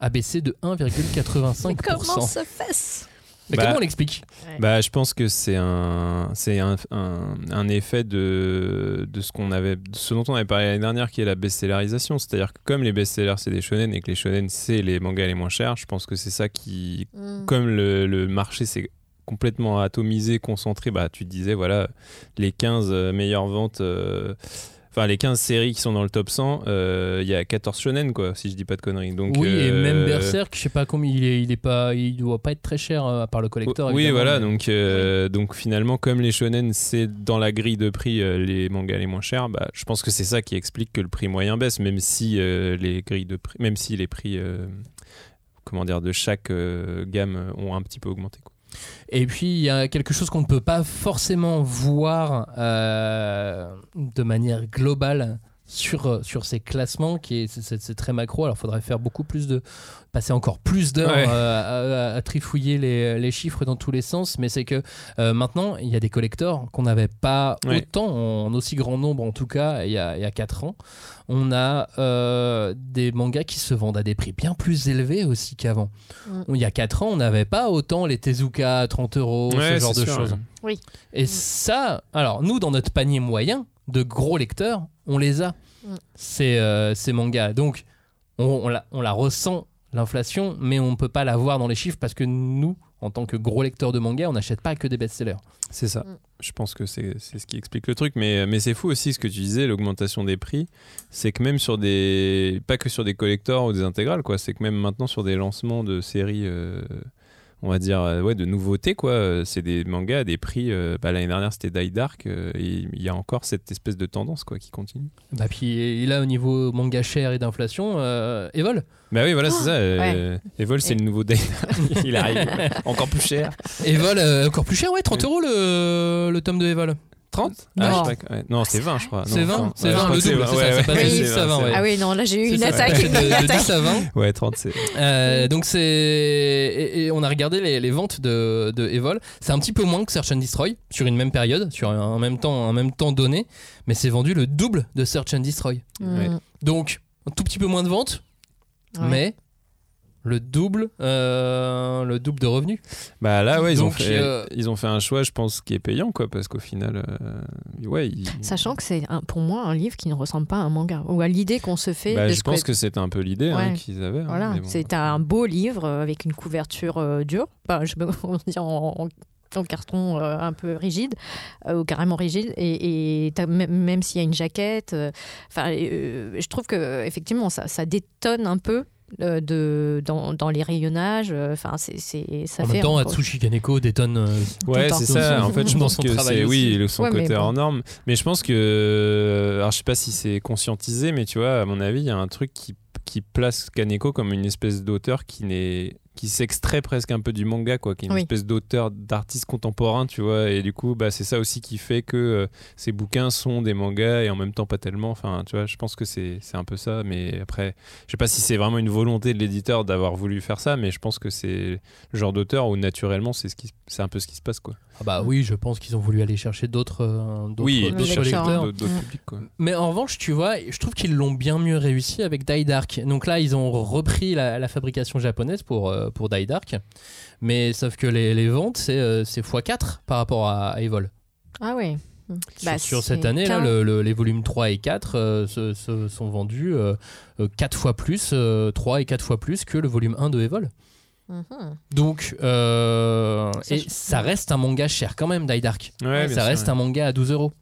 a baissé de 1,85%. Comment se fait Mais Bah, comment on l'explique Bah, je pense que c'est un, c'est un, un, un effet de, de ce qu'on avait, de ce dont on avait parlé l'année dernière, qui est la best-sellerisation. C'est-à-dire que comme les best-sellers c'est des shonen et que les shonen c'est les mangas les moins chers, je pense que c'est ça qui, Mm. comme le, le marché s'est complètement atomisé, concentré, bah tu disais voilà les 15 euh, meilleures ventes. euh, Enfin, les 15 séries qui sont dans le top 100, euh, il y a 14 shonen, quoi, si je dis pas de conneries. Donc, Oui, et euh, même Berserk, je sais pas combien, il est, il est pas, il doit pas être très cher euh, à part le collector. Oui, voilà. mais- Donc, euh, donc finalement, comme les shonen, c'est dans la grille de prix euh, les mangas les moins chers, bah, je pense que c'est ça qui explique que le prix moyen baisse, même si euh, les grilles de prix, même si les prix, euh, comment dire, de chaque euh, gamme ont un petit peu augmenté. Quoi. Et puis il y a quelque chose qu'on ne peut pas forcément voir euh, de manière globale sur, sur ces classements, qui est, c'est- très macro. Alors il faudrait faire beaucoup plus de. passer encore plus d'heures Ouais. euh, à, à- à trifouiller les, les chiffres dans tous les sens. Mais c'est que euh, maintenant, il y a des collectors qu'on n'avait pas Ouais. autant, en aussi grand nombre en tout cas, il y a, il y a 4 ans. On a euh, des mangas qui se vendent à des prix bien plus élevés aussi qu'avant. Mm. Il y a 4 ans, on n'avait pas autant les Tezuka à 30 euros, Ouais, ce genre de choses. Oui. Et ça, alors nous, dans notre panier moyen de gros lecteurs, on les a, Mm. ces, euh, ces mangas. Donc, on, on la, on la ressent, l'inflation, mais on ne peut pas la voir dans les chiffres parce que nous, en tant que gros lecteurs de mangas, on n'achète pas que des best-sellers. C'est ça. Mm. Je pense que c'est c'est ce qui explique le truc. Mais, mais c'est fou aussi ce que tu disais, l'augmentation des prix. C'est que même sur des. Pas que sur des collectors ou des intégrales, quoi. C'est que même maintenant sur des lancements de séries. euh, on va dire euh, ouais de nouveautés quoi Euh, c'est des mangas à des prix euh, bah, l'année dernière c'était Die Dark euh, et il y a encore cette espèce de tendance quoi qui continue Bah, puis et là, au niveau manga cher et d'inflation, euh, Evol. bah oui voilà c'est ça ouais. euh, Evol c'est Et- le nouveau Die Dark il arrive encore plus cher Evol, euh, encore plus cher, ouais, 30 euros le, le tome de Evol. 30 Non. ah, ouais. non c'est 20 je crois C'est Non, 20, enfin, c'est ouais, je 20, crois le double, 20, c'est ça, ouais, c'est pas ouais, des c'est 10, 20, ça va, c'est ouais. Ah oui, non, là j'ai eu une ça, attaque. de, Une de 10 attaque. à 20. ouais 30 c'est Euh, donc c'est et, et on a regardé les, les ventes de, de Evol. C'est un petit peu moins que Search and Destroy sur une même période, sur un même temps, un même temps donné, mais c'est vendu le double de Search and Destroy. Mm. Donc un tout petit peu moins de ventes, Ouais. mais le double, euh, le double de revenus. Bah là, ouais, ils, ont fait, euh, ils ont fait un choix, je pense, qui est payant, quoi, parce qu'au final, euh, ouais, ils- Sachant que c'est un- pour moi un livre qui ne ressemble pas à un manga ou à l'idée qu'on se fait bah, de je pense que c'était un peu l'idée hein, qu'ils avaient. hein, Voilà, bon. c'est un beau livre avec une couverture euh, dure, bah, je dire en, en- en carton euh, un peu rigide euh, ou carrément rigide et, et même, même s'il y a une jaquette, euh, enfin, euh, je trouve que effectivement ça, ça détonne un peu. Euh, de, dans, dans les rayonnages, euh, enfin c'est c'est ça en fait même temps, Atsushi Kaneko détonne. euh, Ouais, c'est ça. En fait, je pense que c'est oui, le- son Ouais, côté bon. hors norme. Mais je pense que, alors je sais pas si c'est conscientisé, mais tu vois, à mon avis, il y a un truc qui qui place Kaneko comme une espèce d'auteur qui n'est qui s'extrait presque un peu du manga quoi qui est une Oui. espèce d'auteur d'artiste contemporain tu vois et du coup bah c'est ça aussi qui fait que euh, ces bouquins sont des mangas et en même temps pas tellement enfin tu vois je pense que c'est c'est un peu ça mais après je sais pas si c'est vraiment une volonté de l'éditeur d'avoir voulu faire ça mais je pense que c'est le genre d'auteur où naturellement c'est ce qui c'est un peu ce qui se passe quoi Ah bah oui, je pense qu'ils ont voulu aller chercher d'autres euh, oui lecteurs. publics quoi Mais en revanche, tu vois, je trouve qu'ils l'ont bien mieux réussi avec Die Dark. Donc là, ils ont repris la, la fabrication japonaise pour, euh, pour Die Dark. Mais sauf que les, les ventes, c'est euh, c'est x4 par rapport à, à Evol. Ah oui. Sur, Bah, sur cette année, là, le- le- les volumes 3 et 4 euh, se, se sont vendus 4 fois plus, 3 et 4 fois plus que le volume 1 de Evol. Mhm. Donc, euh, Ça, et je- ça reste un manga cher quand même, Die Dark. Ouais, ça sûr, reste ouais. un manga à 12 euros.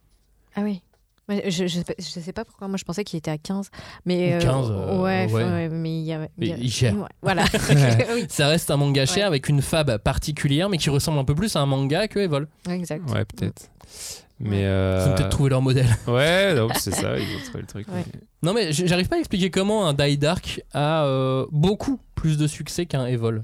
Ah oui. Ouais, Je, je, sais pas- je sais pas pourquoi moi je pensais qu'il était à 15. Mais, Ou 15, euh, ouais, ouais. ouais, mais il y a, il y a- Il- cher. Voilà. oui, Ça reste un manga cher Ouais. avec une fab particulière, mais qui ressemble un peu plus à un manga que Evol. exact. Ouais, peut-être. Mais. Ils euh, ont peut-être trouvé leur modèle. Ouais, non, c'est ça, ils ont trouvé le truc. Ouais. mais- Non, mais j'arrive pas à expliquer comment un Die Dark a euh, beaucoup plus de succès qu'un Evol.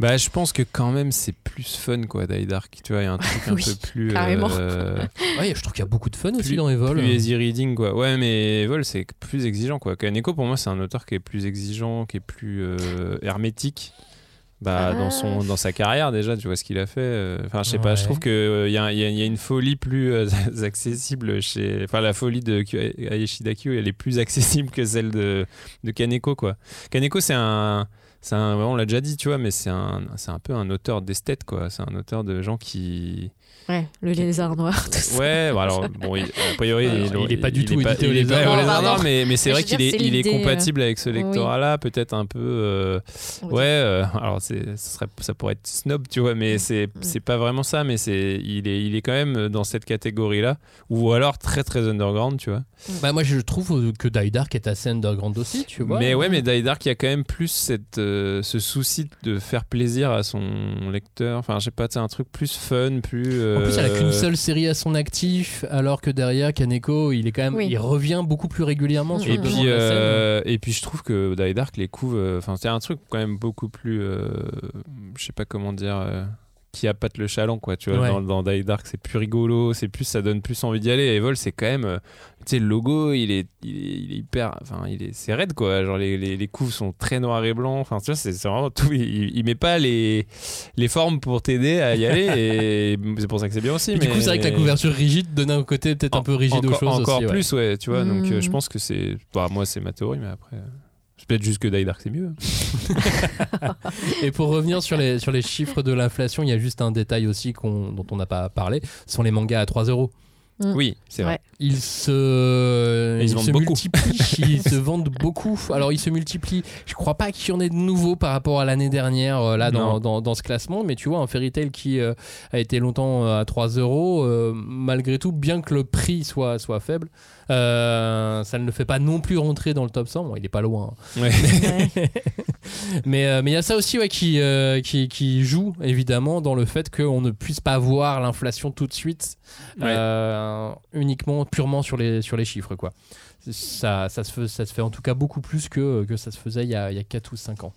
Bah, je pense que quand même, c'est plus fun, quoi, Die Dark. Tu vois, il y a un truc un peu plus. carrément. euh, Ouais, je trouve qu'il y a beaucoup de fun aussi dans Evol. plus easy reading, quoi. Ouais, mais Evol, c'est plus exigeant, quoi. Kaneko, pour moi, c'est un auteur qui est plus exigeant, qui est plus euh, hermétique. Bah, Ah. dans, son, dans sa carrière déjà, tu vois ce qu'il a fait. euh, Enfin, je sais pas, je trouve qu'il y, a, y a- y a une folie plus euh, accessible chez. Enfin, la folie de Ayashida Kyo, elle est plus accessible que celle de, de Kaneko, quoi. Kaneko, c'est un. Un, on l'a déjà dit, tu vois, mais c'est un, c'est un peu un auteur d'esthète, quoi. C'est un auteur de gens qui, Ouais, le lézard noir, tout ça. Ouais, bon, alors, bon, il, a priori, Alors, il est pas du tout pas- édité au pas lézard noir. lézard noir, Pardon. mais, mais c'est Mais vrai qu'il est, il l'idée, compatible avec ce oui. lectorat-là, peut-être un peu. euh, ouais, euh, alors serait, ça pourrait être snob, tu vois, mais c'est, c'est pas vraiment ça, mais c'est, il est, il est quand même dans cette catégorie-là, ou alors très très underground, tu vois. Bah, moi, je trouve que Die Dark est assez underground aussi, tu vois. mais ouais, mais Die Dark, il y a quand même plus cette, euh, ce souci de faire plaisir à son lecteur. Enfin, je sais pas, c'est un truc plus fun, plus. En plus, elle a euh, qu'une seule série à son actif, alors que derrière Kaneko, il est quand même, Oui. il revient beaucoup plus régulièrement sur Et puis, de la scène. euh, et puis je trouve que Die Dark les couve, euh, enfin c'est un truc quand même beaucoup plus, euh, je sais pas comment dire, euh, qui appâte le chaland quoi. Tu vois, Ouais. dans, dans Die Dark c'est plus rigolo, c'est plus, ça donne plus envie d'y aller. Et Evol c'est quand même, euh, tu sais le logo il est, il est, il est hyper, enfin il est, c'est raide quoi. Genre les, les, les couves sont très noirs et blancs. Enfin tu vois c'est vraiment tout. Il, il met pas les, les formes pour t'aider à y aller et c'est pour ça que c'est bien aussi. Et du mais- coup, c'est vrai que la couverture rigide donne un côté peut-être un peu rigide aux encore, choses encore aussi. plus ouais tu vois donc euh, je Mm. pense que c'est bah, moi c'est ma théorie mais après euh, peut-être juste que Die Dark c'est mieux Et pour revenir sur les, sur les chiffres de l'inflation, il y a juste un détail aussi dont on n'a pas parlé, ce sont les mangas à 3 euros. Mm. oui c'est vrai Ouais. Ils se, ils se vendent beaucoup. multiplient, ils se vendent beaucoup. Alors ils se multiplient. Je crois pas qu'il y en ait de nouveau par rapport à l'année dernière euh, là dans, dans, dans ce classement, mais tu vois un Fairy Tail qui euh, a été longtemps euh, à 3 euros, malgré tout, bien que le prix soit soit faible, euh, ça ne le fait pas non plus rentrer dans le top 100. Bon, il est pas loin. hein. Ouais. Ouais. Mais euh, mais il y a ça aussi ouais, qui, euh, qui, qui joue évidemment dans le fait qu'on ne puisse pas voir l'inflation tout de suite Ouais. Euh, uniquement purement sur les, sur les chiffres quoi. Ça, ça, se fait, ça se fait en tout cas beaucoup plus que, que ça se faisait il y, a, il y a 4 ou 5 ans.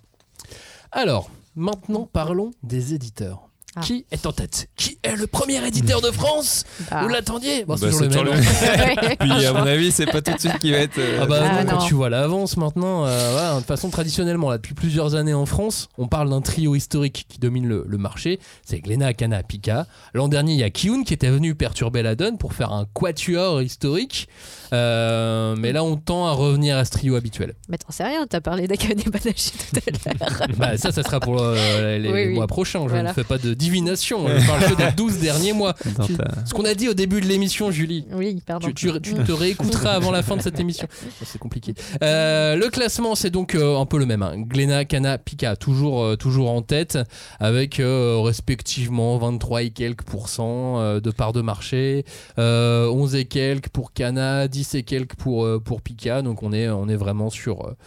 Alors, maintenant parlons des éditeurs. Ah. Qui est en tête? Qui est le premier éditeur de France? Bah, Vous l'attendiez? Bon, Bah, C'est toujours le c'est même. toujours hein. puis à mon avis c'est pas tout de suite qui va être euh, Ah bah Ah non, quand tu vois l'avance maintenant, euh, voilà, de toute façon traditionnellement, là, depuis plusieurs années en France, on parle d'un trio historique qui domine le, le marché, c'est Glénat, Cana, Pika. L'an dernier, il y a Kiyun qui était venu perturber la donne pour faire un quatuor historique, Euh, mais là on tend à revenir à ce trio habituel. Mais t'en sais rien, t'as parlé d'Akane Banashi tout à l'heure. Bah, ça, ça sera pour euh, les, Oui, les oui. mois prochains, je Voilà. ne fais pas de divination, je parle que des 12 derniers mois. Tu- Ce qu'on a dit au début de l'émission, Julie. Oui, pardon. Tu, tu- tu te réécouteras avant la fin de cette émission. C'est compliqué. Euh, le classement, c'est donc euh, un peu le même. Hein. Glénat, Cana, Pika, toujours, euh, toujours en tête, avec euh, respectivement 23 et quelques pourcents euh, de part de marché, euh, 11 et quelques pour Cana, 10 et quelques pour, euh, pour Pika. Donc on est, on est vraiment sur, euh,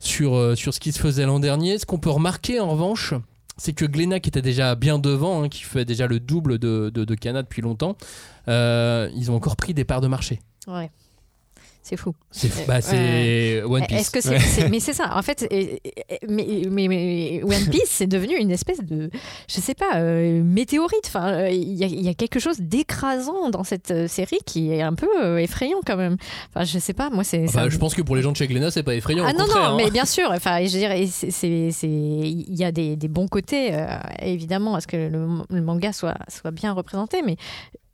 sur, euh, sur ce qui se faisait l'an dernier. Ce qu'on peut remarquer en revanche, c'est que Glénat, qui était déjà bien devant, hein, qui fait déjà le double de, de, depuis longtemps, ils ont encore pris des parts de marché. C'est fou. C'est Euh, bah, c'est One Piece. Est-ce que c'est, mais c'est ça en fait mais, mais, mais One Piece c'est devenu une espèce de je sais pas euh, météorite enfin euh, il y, a- il y a quelque chose d'écrasant dans cette euh, série qui est un peu effrayant quand même enfin je sais pas moi c'est Enfin, ça- je pense que pour les gens de chez Glénat, c'est pas effrayant. ah non non hein. mais bien sûr enfin je dirais c'est c'est- c'est- il y a des, des bons côtés euh, évidemment à ce que le, le manga soit soit bien représenté mais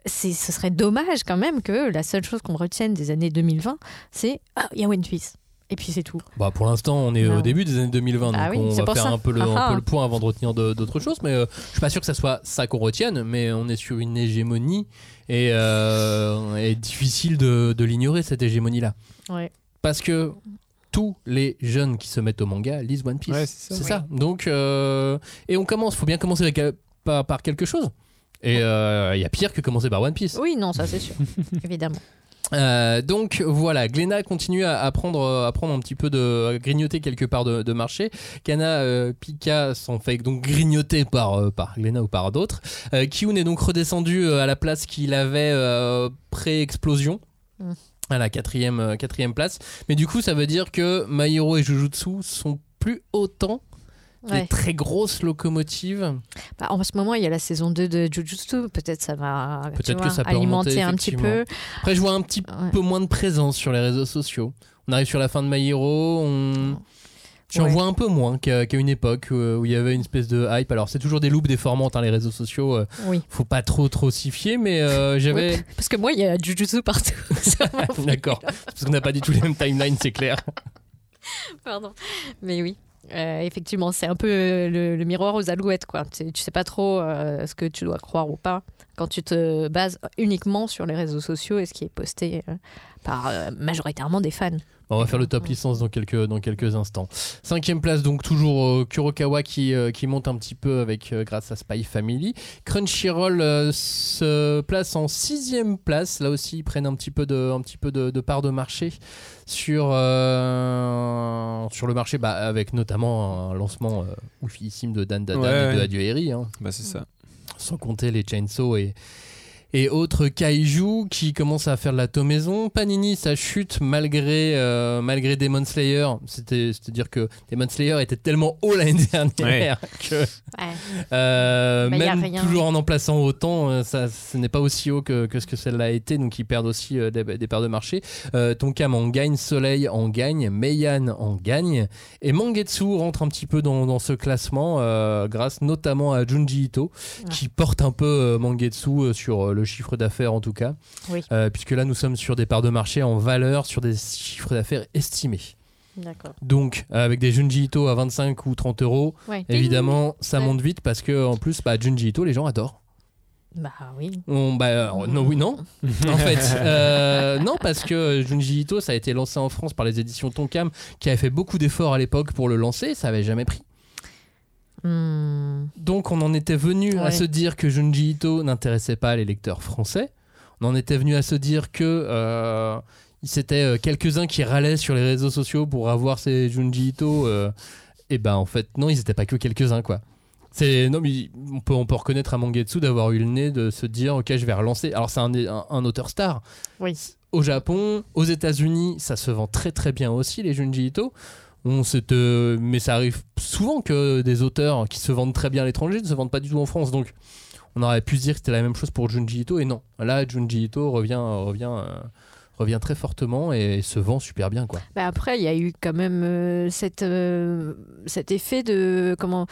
ce serait dommage quand même que la seule chose qu'on retienne des années 2020 c'est ah il y a One Piece et puis c'est tout Bah, pour l'instant, on est Non. au début des années 2020, Ah donc oui, on c'est va faire un peu, le, un Ah ah. peu le point avant de retenir de- d'autres choses. Mais euh, je suis pas sûr que ça soit ça qu'on retienne, mais on est sur une hégémonie et, euh, et difficile de, de l'ignorer cette hégémonie-là. ouais Parce que tous les jeunes qui se mettent au manga lisent One Piece. Ouais, c'est ça. C'est ça. Donc, euh, et on commence. Faut bien commencer avec, euh, par, par quelque chose. Et euh, il y a pire que commencer par One Piece. Oui, non, ça c'est sûr, évidemment. Euh, donc voilà, Glenna continue à, à prendre, à prendre un petit peu de à grignoter quelque part de, de marché. Kana euh, Pika s'en fait donc grignoter par par Glenna ou par d'autres. Kyun est donc redescendu à la place qu'il avait pré-explosion. Mm. À la quatrième, quatrième place. Mais du coup, ça veut dire que Maïro et Jujutsu sont plus autant Ouais. des très grosses locomotives. Bah, en ce moment, il y a la saison 2 de Jujutsu. Peut-être ça va que ça peut alimenter remonter, un petit peu. Après, je vois un petit Ouais. peu moins de présence sur les réseaux sociaux. On arrive sur la fin de My Hero, on... J'en Ouais. vois un peu moins qu'à une époque où il y avait une espèce de hype. Alors c'est toujours des loops déformantes, hein, les réseaux sociaux. euh, Oui. faut pas trop trop s'y fier, mais euh, j'avais. Parce que moi, il y a Jujutsu partout. D'accord. Parce qu'on n'a pas du tout les mêmes timelines, c'est clair. Pardon. Mais oui. Euh, effectivement, c'est un peu euh, le, miroir aux alouettes, quoi. Tu, sais pas trop euh, ce que tu dois croire ou pas quand tu te bases uniquement sur les réseaux sociaux et ce qui est posté par euh, majoritairement des fans. On va faire le top licence dans quelques, dans quelques instants. Cinquième place, donc toujours euh, Kurokawa qui, euh, qui monte un petit peu avec euh, grâce à Spy Family. Crunchyroll euh, se place en sixième place. Là aussi, ils prennent un petit peu de, un petit peu de, de part de marché sur, euh, sur le marché, bah, avec notamment un lancement euh, oufissime de Dan Ouais, et de ouais. Adieu Eri. hein. Bah, c'est ça. sans compter les Chainsaw et, et autres kaiju qui commencent à faire de la tomaison. Panini, ça chute malgré, euh, malgré Demon Slayer. C'était- C'est-à-dire que Demon Slayer était tellement haut l'année dernière que Ouais. euh, Bah, même toujours en en plaçant autant, euh, ça, ce n'est pas aussi haut que, que ce que celle-là a été, donc ils perdent aussi euh, des, des parts de marché. Euh, Tonkam en gagne, Soleil en gagne, Meian en gagne, et Mangetsu rentre un petit peu dans, dans ce classement euh, grâce notamment à Junji Ito, Ouais. qui porte un peu euh, Mangetsu euh, sur euh, le chiffre d'affaires en tout cas, Oui. Euh, puisque là nous sommes sur des parts de marché en valeur, sur des chiffres d'affaires estimés. D'accord. Donc, euh, avec des Junji Ito à 25 ou 30 euros, Ouais. évidemment, ça Ouais. monte vite parce que, en plus, bah, Junji Ito, les gens adorent. Bah oui. On- bah, euh, non, oui, non. en fait, euh, non, parce que Junji Ito, ça a été lancé en France par les éditions Tonkam, qui avaient fait beaucoup d'efforts à l'époque pour le lancer, ça avait jamais pris. Hmm. Donc, on en était venu à se dire que Junji Ito n'intéressait pas les lecteurs français. On en était venu à se dire que euh, c'était euh, quelques-uns qui râlaient sur les réseaux sociaux pour avoir ces Junji Ito. euh, et ben, en fait, non, ils étaient pas que quelques-uns, quoi. C'est non mais on peut on peut reconnaître à Mangetsu d'avoir eu le nez de se dire ok je vais relancer alors c'est un, un, un auteur star Oui. au Japon aux États-Unis ça se vend très très bien aussi les Junji Ito te- mais ça arrive souvent que des auteurs qui se vendent très bien à l'étranger ne se vendent pas du tout en France donc on aurait pu se dire que c'était la même chose pour Junji Ito et non. Là Junji Ito revient revient euh, revient très fortement et se vend super bien quoi Bah après, il y a eu quand même euh, cette, euh, cet effet de comment,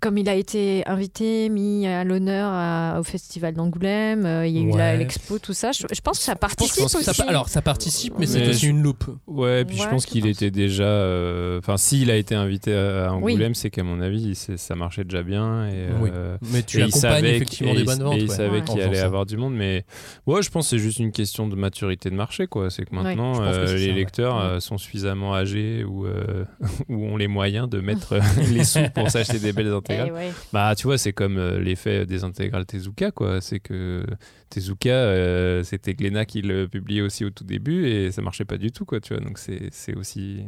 comme il a été invité, mis à l'honneur au festival d'Angoulême, euh, il y a eu Ouais. la- l'expo, tout ça. Je, je pense que ça participe aussi. alors ça participe mais c'est Mais aussi je- une loupe Ouais, puis je pense qu'il était déjà. euh, Enfin, s'il a été invité à Angoulême, c'est qu'à mon avis, c'est- ça marchait déjà bien. Et, Oui. euh, mais tu et il accompagnes savait effectivement et des bonnes ventes Et il ouais, savait Ouais. qu'il allait ça. avoir du monde, mais ouais, je pense que c'est juste une question de maturité de marché, quoi. C'est que maintenant, que euh, les ça, lecteurs Ouais. euh, sont suffisamment âgés ou, euh, ou ont les moyens de mettre les sous pour s'acheter des belles Eh intégrales. ouais. Bah, tu vois, c'est comme euh, l'effet des intégrales Tezuka, quoi. C'est que Tezuka, euh, c'était Glénat qui le publiait aussi au tout début et ça marchait pas du tout, quoi, tu vois. Donc, c'est c'est aussi.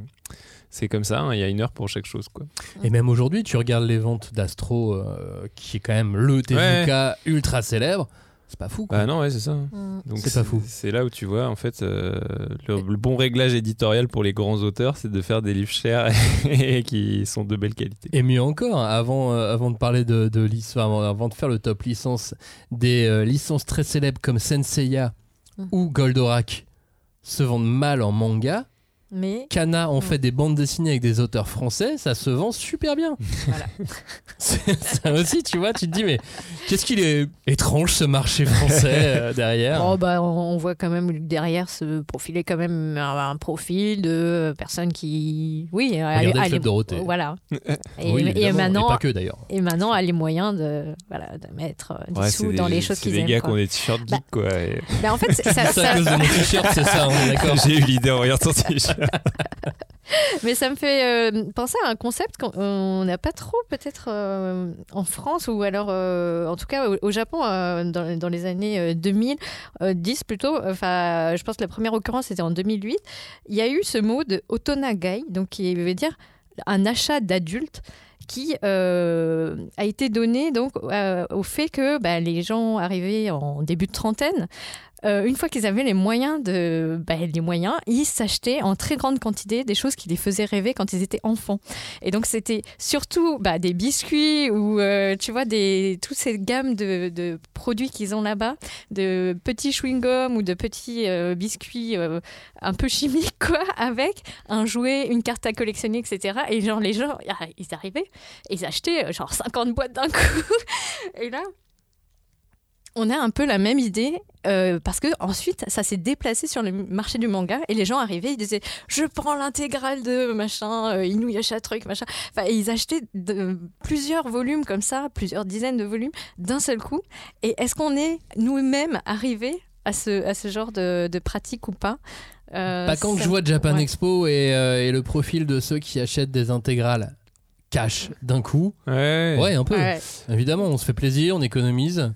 C'est comme ça, hein, il y a une heure pour chaque chose, quoi. Et même aujourd'hui, tu regardes les ventes d'Astro, euh, qui est quand même le Tezuka ultra célèbre. C'est pas fou. Quoi. Bah non, ouais, c'est ça. Mm. Donc C'est pas fou. C'est là où tu vois, en fait, euh, le, le bon réglage éditorial pour les grands auteurs, c'est de faire des livres chers et qui sont de belle qualité. Et mieux encore, avant, euh, avant de parler de, de licence, avant, avant de faire le top licence, des euh, licences très célèbres comme Senseiya Mm. ou Goldorak se vendent mal en manga. Mais Kana en Mm. fait des bandes dessinées avec des auteurs français, ça se vend super bien. Voilà. C'est- ça aussi, tu vois, tu te dis, mais qu'est-ce qu'il est étrange ce marché français euh, derrière? Oh, bah, on, voit quand même derrière se profiler quand même un, un profil de personnes qui, oui, Regardez le a Club les- Dorothée. Voilà. Et, Oui, et maintenant, et pas que d'ailleurs. et maintenant a les moyens de, voilà, de mettre euh, des Ouais, sous c'est dans des- les choses C'est qu'ils des aiment. gars quoi. qui ont des t-shirts geeks, Bah, quoi. et- Bah, en fait, c'est- ça, C'est à ça- cause de mon t-shirt, c'est ça, on est d'accord. J'ai eu l'idée en regardant ton t-shirt. Mais ça me fait euh, penser à un concept qu'on n'a pas trop peut-être euh, en France ou alors euh, en tout cas au, Japon dans, les années euh, 2000, euh, 10 plutôt. Enfin, je pense que la première occurrence c'était en 2008. Il y a eu ce mot de otonagai, donc qui veut dire un achat d'adulte qui a été donné donc au fait que bah, les gens arrivés en début de trentaine euh, une fois qu'ils avaient les moyens de bah, les moyens, ils s'achetaient en très grande quantité des choses qui les faisaient rêver quand ils étaient enfants. Et donc c'était surtout bah, des biscuits ou euh, tu vois des toutes ces gammes de, de produits qu'ils ont là-bas, de petits chewing-gums ou de petits euh, biscuits euh, un peu chimiques quoi, avec un jouet, une carte à collectionner, etc. Et genre les gens, ah, ils arrivaient, ils achetaient genre 50 boîtes d'un coup. Et là, on a un peu la même idée euh, parce que ensuite ça s'est déplacé sur le marché du manga et les gens arrivaient ils disaient je prends l'intégrale de machin euh, Inuyasha truc machin enfin ils achetaient de, plusieurs volumes comme ça plusieurs dizaines de volumes d'un seul coup et est-ce qu'on est nous-mêmes arrivés à ce, à ce genre de, de pratique ou pas? Euh, Pas quand ça- je vois Japan ouais. Expo et, euh, et le profil de ceux qui achètent des intégrales cash d'un coup. Ouais. Ouais, un peu. Ouais. Évidemment, on se fait plaisir, on économise.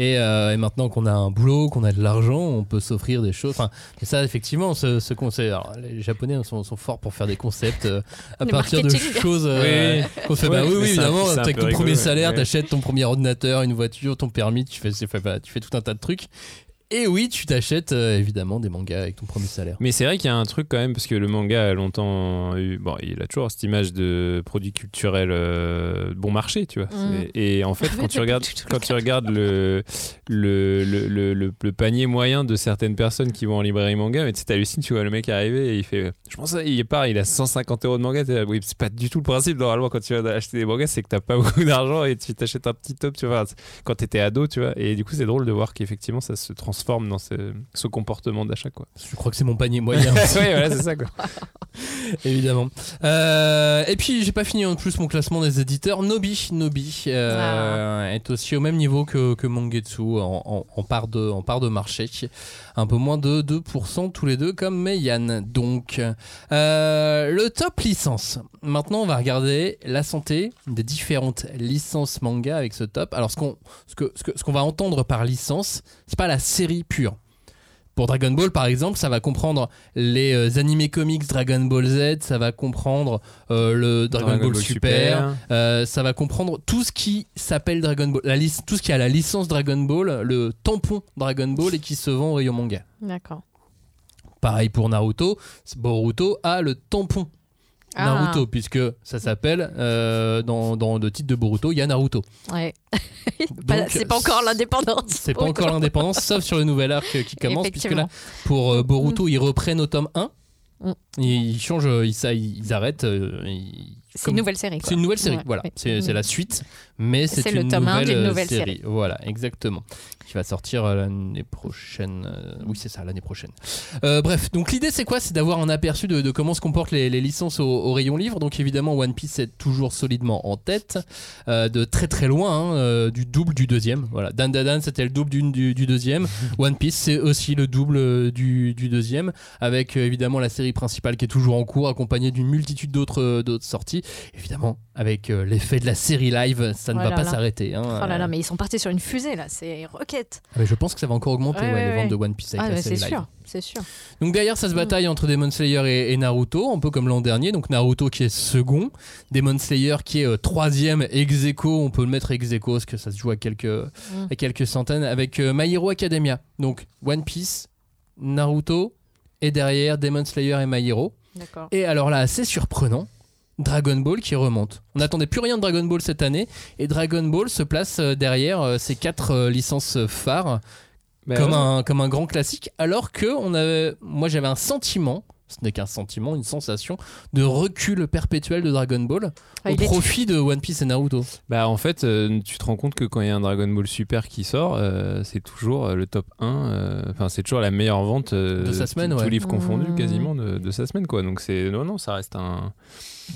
Et, euh, et maintenant qu'on a un boulot, qu'on a de l'argent, on peut s'offrir des choses. Enfin, et ça, effectivement, ce, ce concept. alors, les Japonais sont, sont forts pour faire des concepts euh, à Le partir de choses. euh, qu'on fait, bah oui, oui, évidemment. Avec ton rigolo, premier salaire, Ouais. t'achètes ton premier ordinateur, une voiture, ton permis, tu fais, tu fais tout un tas de trucs. Et oui, tu t'achètes euh, évidemment des mangas avec ton premier salaire. Mais c'est vrai qu'il y a un truc quand même, parce que le manga a longtemps eu. Bon, il a toujours cette image de produit culturel euh, bon marché, tu vois. Mm. Et en fait, quand tu regardes, quand tu regardes le, le, le, le, le- le panier moyen de certaines personnes qui vont en librairie manga, mais tu sais, t'hallucines, tu vois le mec arriver et il fait. Je pense il part, il a 150 euros de manga. Oui, c'est pas du tout le principe. Normalement, quand tu vas acheter des mangas, c'est que t'as pas beaucoup d'argent et tu t'achètes un petit top, tu vois, quand t'étais ado, tu vois. Et du coup, c'est drôle de voir qu'effectivement, ça se transforme dans ce, ce comportement d'achat, quoi. Je crois que c'est mon panier moyen. ouais, voilà, c'est ça, quoi. Évidemment. Euh, et puis, j'ai pas fini en plus mon classement des éditeurs. Nobi, Nobi euh, est aussi au même niveau que, que Mangetsu en, en, en part de, en part de marché. Un peu moins de 2% tous les deux, comme Meian. Donc, euh, le top licence. Maintenant, on va regarder la santé des différentes licences manga avec ce top. Alors, ce qu'on ce que, ce que- ce qu'on va entendre par licence, c'est pas la série pure. Pour Dragon Ball, par exemple, ça va comprendre les euh, animés comics Dragon Ball Z, ça va comprendre euh, le Dragon, Ball, Super, euh, ça va comprendre tout ce qui s'appelle Dragon Ball, la lic- tout ce qui a la licence Dragon Ball, le tampon Dragon Ball et qui se vend au rayon manga. D'accord. Pareil pour Naruto, Boruto a le tampon Ah. Naruto, puisque ça s'appelle, euh, dans, dans le titre de Boruto, il y a Naruto. Ouais. C'est pas encore l'indépendance. C'est pas encore l'indépendance, sauf sur le nouvel arc qui commence, puisque là, pour euh, Boruto, ils reprennent au tome 1. Mm. Ils changent, ils, ça, ils arrêtent. euh, C'est une nouvelle série. C'est une nouvelle série, Ouais, voilà. ouais. C'est c'est la suite, mais c'est le tome nouvelle, d'une euh, nouvelle série. série. Voilà, exactement. Qui va sortir euh, l'année prochaine. euh, oui, c'est ça, l'année prochaine. Euh, bref, donc l'idée c'est quoi? C'est d'avoir un aperçu de, de comment se comportent les, les licences au, au rayon livre. Donc évidemment, One Piece est toujours solidement en tête, euh, de très très loin, hein, du double du deuxième. Voilà, Dan Dan Dan, c'était le double du, du, du deuxième. One Piece, c'est aussi le double du, du deuxième, avec évidemment la série principale qui est toujours en cours, accompagnée d'une multitude d'autres d'autres sorties. Évidemment, avec l'effet de la série live, ça ne Oh va là pas s'arrêter. hein. Oh là là, mais ils sont partis sur une fusée là, c'est Ah, mais je pense que ça va encore augmenter Ouais, ouais, ouais, les ventes de One Piece avec Ah, la mais série c'est live. sûr, c'est sûr. Donc derrière, ça se bataille entre Demon Slayer et, et Naruto, un peu comme l'an dernier. Donc Naruto qui est second, Demon Slayer qui est euh, troisième, ex aequo, on peut le mettre ex aequo parce que ça se joue à quelques, à quelques centaines, avec euh, My Hero Academia. Donc One Piece, Naruto, et derrière Demon Slayer et My Hero. D'accord. Et alors là, assez surprenant, Dragon Ball qui remonte. On n'attendait plus rien de Dragon Ball cette année, et Dragon Ball se place euh, derrière euh, ces quatre euh, licences phares Bah comme, ouais. un, comme un grand classique, alors que on avait, moi j'avais un sentiment, ce n'est qu'un sentiment, une sensation de recul perpétuel de Dragon Ball Ah, au profit de One Piece et Naruto. Bah en fait, euh, tu te rends compte que quand il y a un Dragon Ball Super qui sort, euh, c'est toujours le top 1, euh, enfin c'est toujours la meilleure vente euh, De sa semaine, tous ouais. livres confondus Mmh. quasiment de, de sa semaine quoi. Donc c'est non non, ça reste un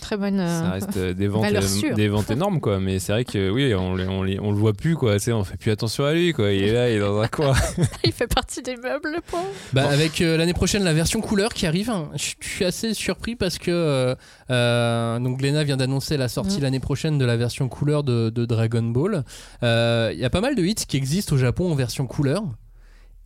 Très bonne. euh, Ça reste euh, des ventes, euh, des ventes énormes, quoi. Mais c'est vrai que oui, on, on, le voit plus, quoi. Tu sais, on fait plus attention à lui, quoi. Il est là, il est dans un coin. Il fait partie des meubles, le pauvre. Bah, Avec euh, l'année prochaine la version couleur qui arrive, hein, je suis assez surpris parce que euh, euh, donc Glenna vient d'annoncer la sortie Mm. l'année prochaine de la version couleur de, de Dragon Ball. Euh, Il y a pas mal de hits qui existent au Japon en version couleur.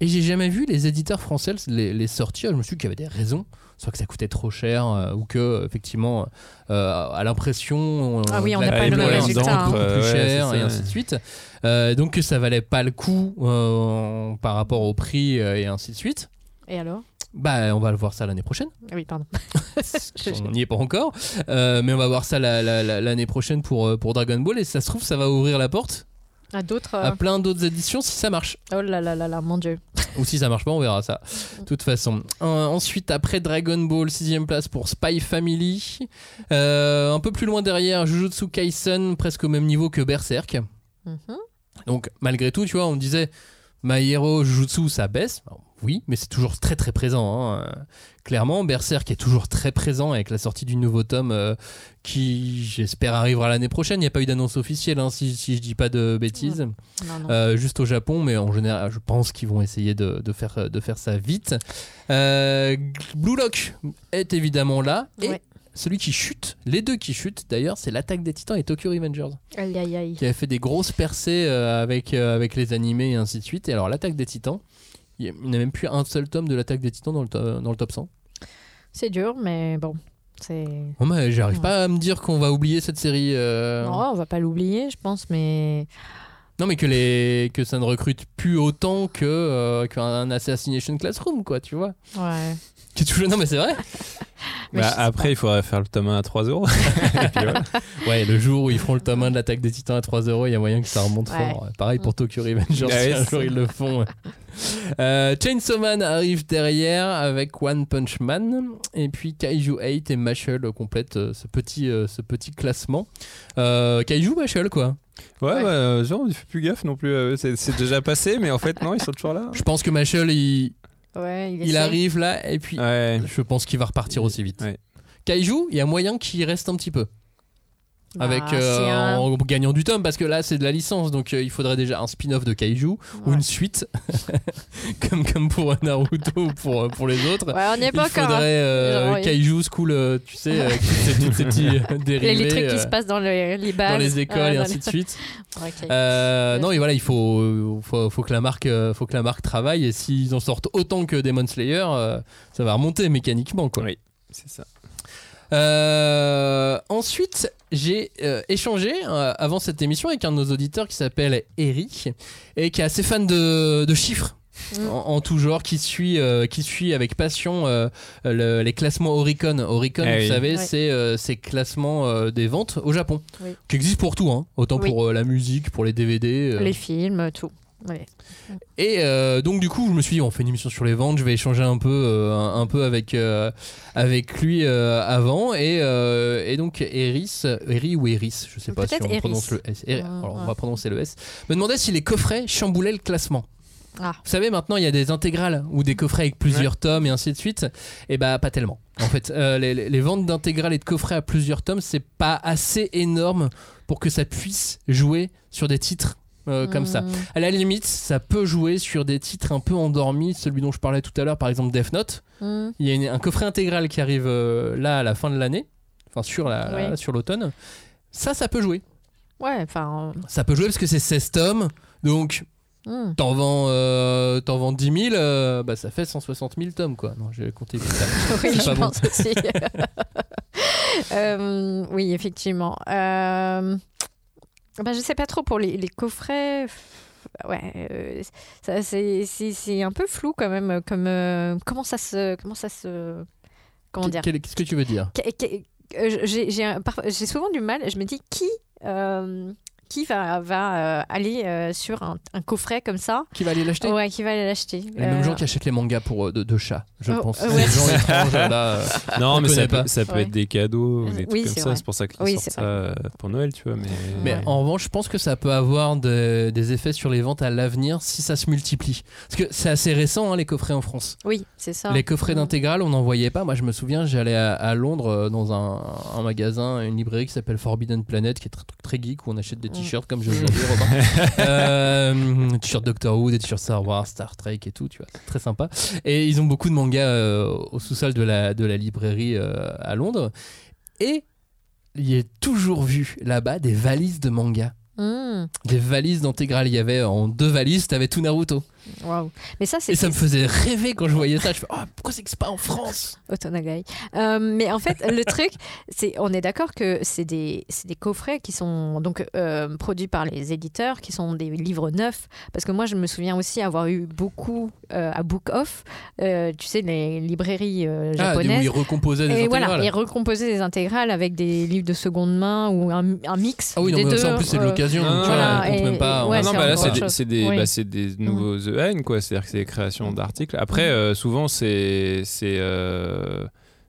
Et j'ai jamais vu les éditeurs français les, les sortir. Je me suis dit qu'il y avait des raisons. Soit que ça coûtait trop cher, euh, ou que, effectivement, euh, à l'impression. Ah oui, on n'a pas le même résultat, hein. beaucoup Euh, plus ouais, cher, et ainsi de suite. Euh, donc que ça valait pas le coup euh, par rapport au prix, euh, et ainsi de suite. Et alors? Bah, on va le voir ça l'année prochaine. Ah oui, pardon. on n'y est pas encore, Euh, mais on va voir ça la- la- la- l'année prochaine pour, pour Dragon Ball et ça se trouve ça va ouvrir la porte À d'autres. euh, à plein d'autres éditions si ça marche. Oh là là là là, mon dieu. Ou si ça marche pas, on verra ça. De toute façon. Euh, ensuite, après Dragon Ball, sixième place pour Spy Family. Euh, un peu plus loin derrière, Jujutsu Kaisen, presque au même niveau que Berserk. Mhm. Donc malgré tout, tu vois, on disait My Hero Jujutsu ça baisse. Alors, oui, mais c'est toujours très très présent. hein. Euh, Clairement, Berserk est toujours très présent avec la sortie du nouveau tome euh, qui, j'espère, arrivera l'année prochaine. Il n'y a pas eu d'annonce officielle, hein, si, si je dis pas de bêtises. Non, non. Euh, juste au Japon, mais en général, je pense qu'ils vont essayer de, de faire, de faire ça vite. Euh, Blue Lock est évidemment là. Et Ouais. celui qui chute, les deux qui chutent d'ailleurs, c'est l'attaque des titans et Tokyo Revengers Aïe aïe aïe. qui avait fait des grosses percées euh, avec, euh, avec les animés et ainsi de suite. Et alors, l'attaque des titans, il n'y a même plus un seul tome de l'attaque des titans dans le, to- dans le top 100. C'est dur, mais bon. C'est. Oh, mais j'arrive Ouais. pas à me dire qu'on va oublier cette série. euh, Non, on va pas l'oublier, je pense, mais. Non, mais que, les... que ça ne recrute plus autant euh, qu'un Assassination Classroom, quoi, tu vois. Ouais. Qui est toujours... Non, mais c'est vrai. Mais Bah, après, il faudrait faire le tome 1 à 3 euros. Ouais, le jour où ils feront le tome 1 de l'attaque des titans à 3 euros, il y a moyen que ça remonte Ouais. fort. Pareil pour Tokyo Revengers, Ah si un jour ils le font. Euh, Chainsaw Man arrive derrière avec One Punch Man. Et puis Kaiju 8 et Mashal complètent euh, ce petit, euh, ce petit classement. Euh, Kaiju, Mashal, quoi. Ouais, Ouais. bah, genre, on fait plus gaffe non plus. c'est c'est déjà passé, mais en fait, non, ils sont toujours là. Je pense que Mashal, il, Ouais, il, arrive là, et puis Ouais. je pense qu'il va repartir aussi vite. Ouais. Kaiju, il y a moyen qu'il reste un petit peu. Bah, avec euh, un- en gagnant du tome parce que là c'est de la licence donc euh, il faudrait déjà un spin-off de Kaiju ou une suite comme, comme pour Naruto ou pour, euh, pour les autres Ouais, on n'y est il pas faudrait encore. hein. euh, Genre, oui. Kaiju School euh, tu sais avec tous ces, petits euh, Les, dérivés les trucs qui euh, se passent dans les, les bases. dans les écoles et ainsi les- de suite. Euh, non et voilà il faut, faut, faut que la marque euh, faut que la marque travaille et s'ils en sortent autant que Demon Slayer euh, ça va remonter mécaniquement quoi Oui, c'est ça. Euh, ensuite, j'ai euh, échangé euh, avant cette émission avec un de nos auditeurs qui s'appelle Eric et qui est assez fan de, de chiffres. Mm. En, en tout genre, qui suit, euh, qui suit avec passion euh, le- les classements Oricon. Oricon, Ah vous oui. savez, Ouais. c'est euh, ces classements euh, des ventes au Japon, Oui. qui existent pour tout, hein. autant Oui. pour euh, la musique, pour les DVD. euh. Les films, tout. Ouais. Et euh, donc du coup, je me suis dit, on fait une émission sur les ventes, je vais échanger un peu, euh, un, un peu avec euh, avec lui euh, avant. Et, euh, et donc Eris, Eri ou Eris, je sais pas si on Eris. prononce le S. Eri- alors on va prononcer le S. Me demandait si les coffrets chamboulaient le classement. Ah. Vous savez, maintenant il y a des intégrales ou des coffrets avec plusieurs tomes et ainsi de suite. Et bah pas tellement. En fait, euh, les, les- les ventes d'intégrales et de coffrets à plusieurs tomes, c'est pas assez énorme pour que ça puisse jouer sur des titres euh, comme ça. Mm. À la limite, ça peut jouer sur des titres un peu endormis, celui dont je parlais tout à l'heure, par exemple Death Note. Mm. Il y a une- un coffret intégral qui arrive euh, là à la fin de l'année, enfin sur la- sur l'automne. Ça, ça peut jouer. Ouais, enfin. Ça peut jouer parce que c'est 16 tomes, donc euh, mm. t'en vends, euh, t'en vends 10 000, euh, bah, ça fait 160 000 tomes quoi. Non, j'ai compté vite. Oui, je pas bon. pense aussi. Euh, oui, effectivement. Euh, bah, je sais pas trop pour les, les coffrets. Ouais, euh, ça, c'est, c'est, c'est un peu flou quand même. Comme, euh, comment ça se. Comment ça se. Comment dire Qu'est-ce que tu veux dire? Euh, j'ai souvent du mal. Je me dis qui. Qui va, va euh, aller euh, sur un, un coffret comme ça Qui va aller l'acheter Ouais, qui va aller l'acheter. Les mêmes Euh, gens qui achètent les mangas pour euh, de, de chats, je Oh, pense. Les gens étranges là. euh, Non, on mais ça peut, pas. ça peut Ouais. être des cadeaux ou des Euh, trucs oui, comme c'est ça. C'est pour ça qu'ils Oui, sortent c'est ça pour Noël, tu vois. Mais, Mais Ouais. en revanche, je pense que ça peut avoir de- des effets sur les ventes à l'avenir si ça se multiplie. Parce que c'est assez récent, hein, les coffrets en France. Oui, c'est ça. Les coffrets d'intégrale, on n'en voyait pas. Moi, je me souviens, j'allais à, à Londres dans un, un magasin, une librairie qui s'appelle Forbidden Planet, qui est très, très geek, où on achète des. T-shirts, comme je l'ai dit, Robin. Euh, t-shirts Doctor Who, des t-shirts Star Wars, Star Trek et tout, tu vois. C'est très sympa. Et ils ont beaucoup de mangas euh, au sous-sol de la, de la librairie euh, à Londres. Et il y a toujours vu là-bas des valises de mangas. Mm. Des valises d'intégrale. Il y avait en deux valises, t'avais tout Naruto. Waouh. Mais ça, c'est Et ça me faisait rêver quand je voyais ça. Je fais, oh, pourquoi c'est que c'est pas en France? Otonagai. Euh, mais en fait, le truc, c'est, on est d'accord que c'est des, c'est des coffrets qui sont donc euh, produits par les éditeurs, qui sont des livres neufs. Parce que moi, je me souviens aussi avoir eu beaucoup euh, à Book Off, euh, tu sais, les librairies euh, Ah, où japonaises. ils recomposaient des et intégrales. voilà, et recomposer des intégrales avec des livres de seconde main ou un, un mix. Ah oui, non, des mais deux, ça en plus c'est de l'occasion. non, tu non, vois, voilà, on compte et- même pas. ouais, Ah non, c'est bah là, c'est des, c'est des, Oui. bah, quoi. C'est-à-dire que c'est des créations d'articles. Après, euh, souvent, c'est. c'est euh,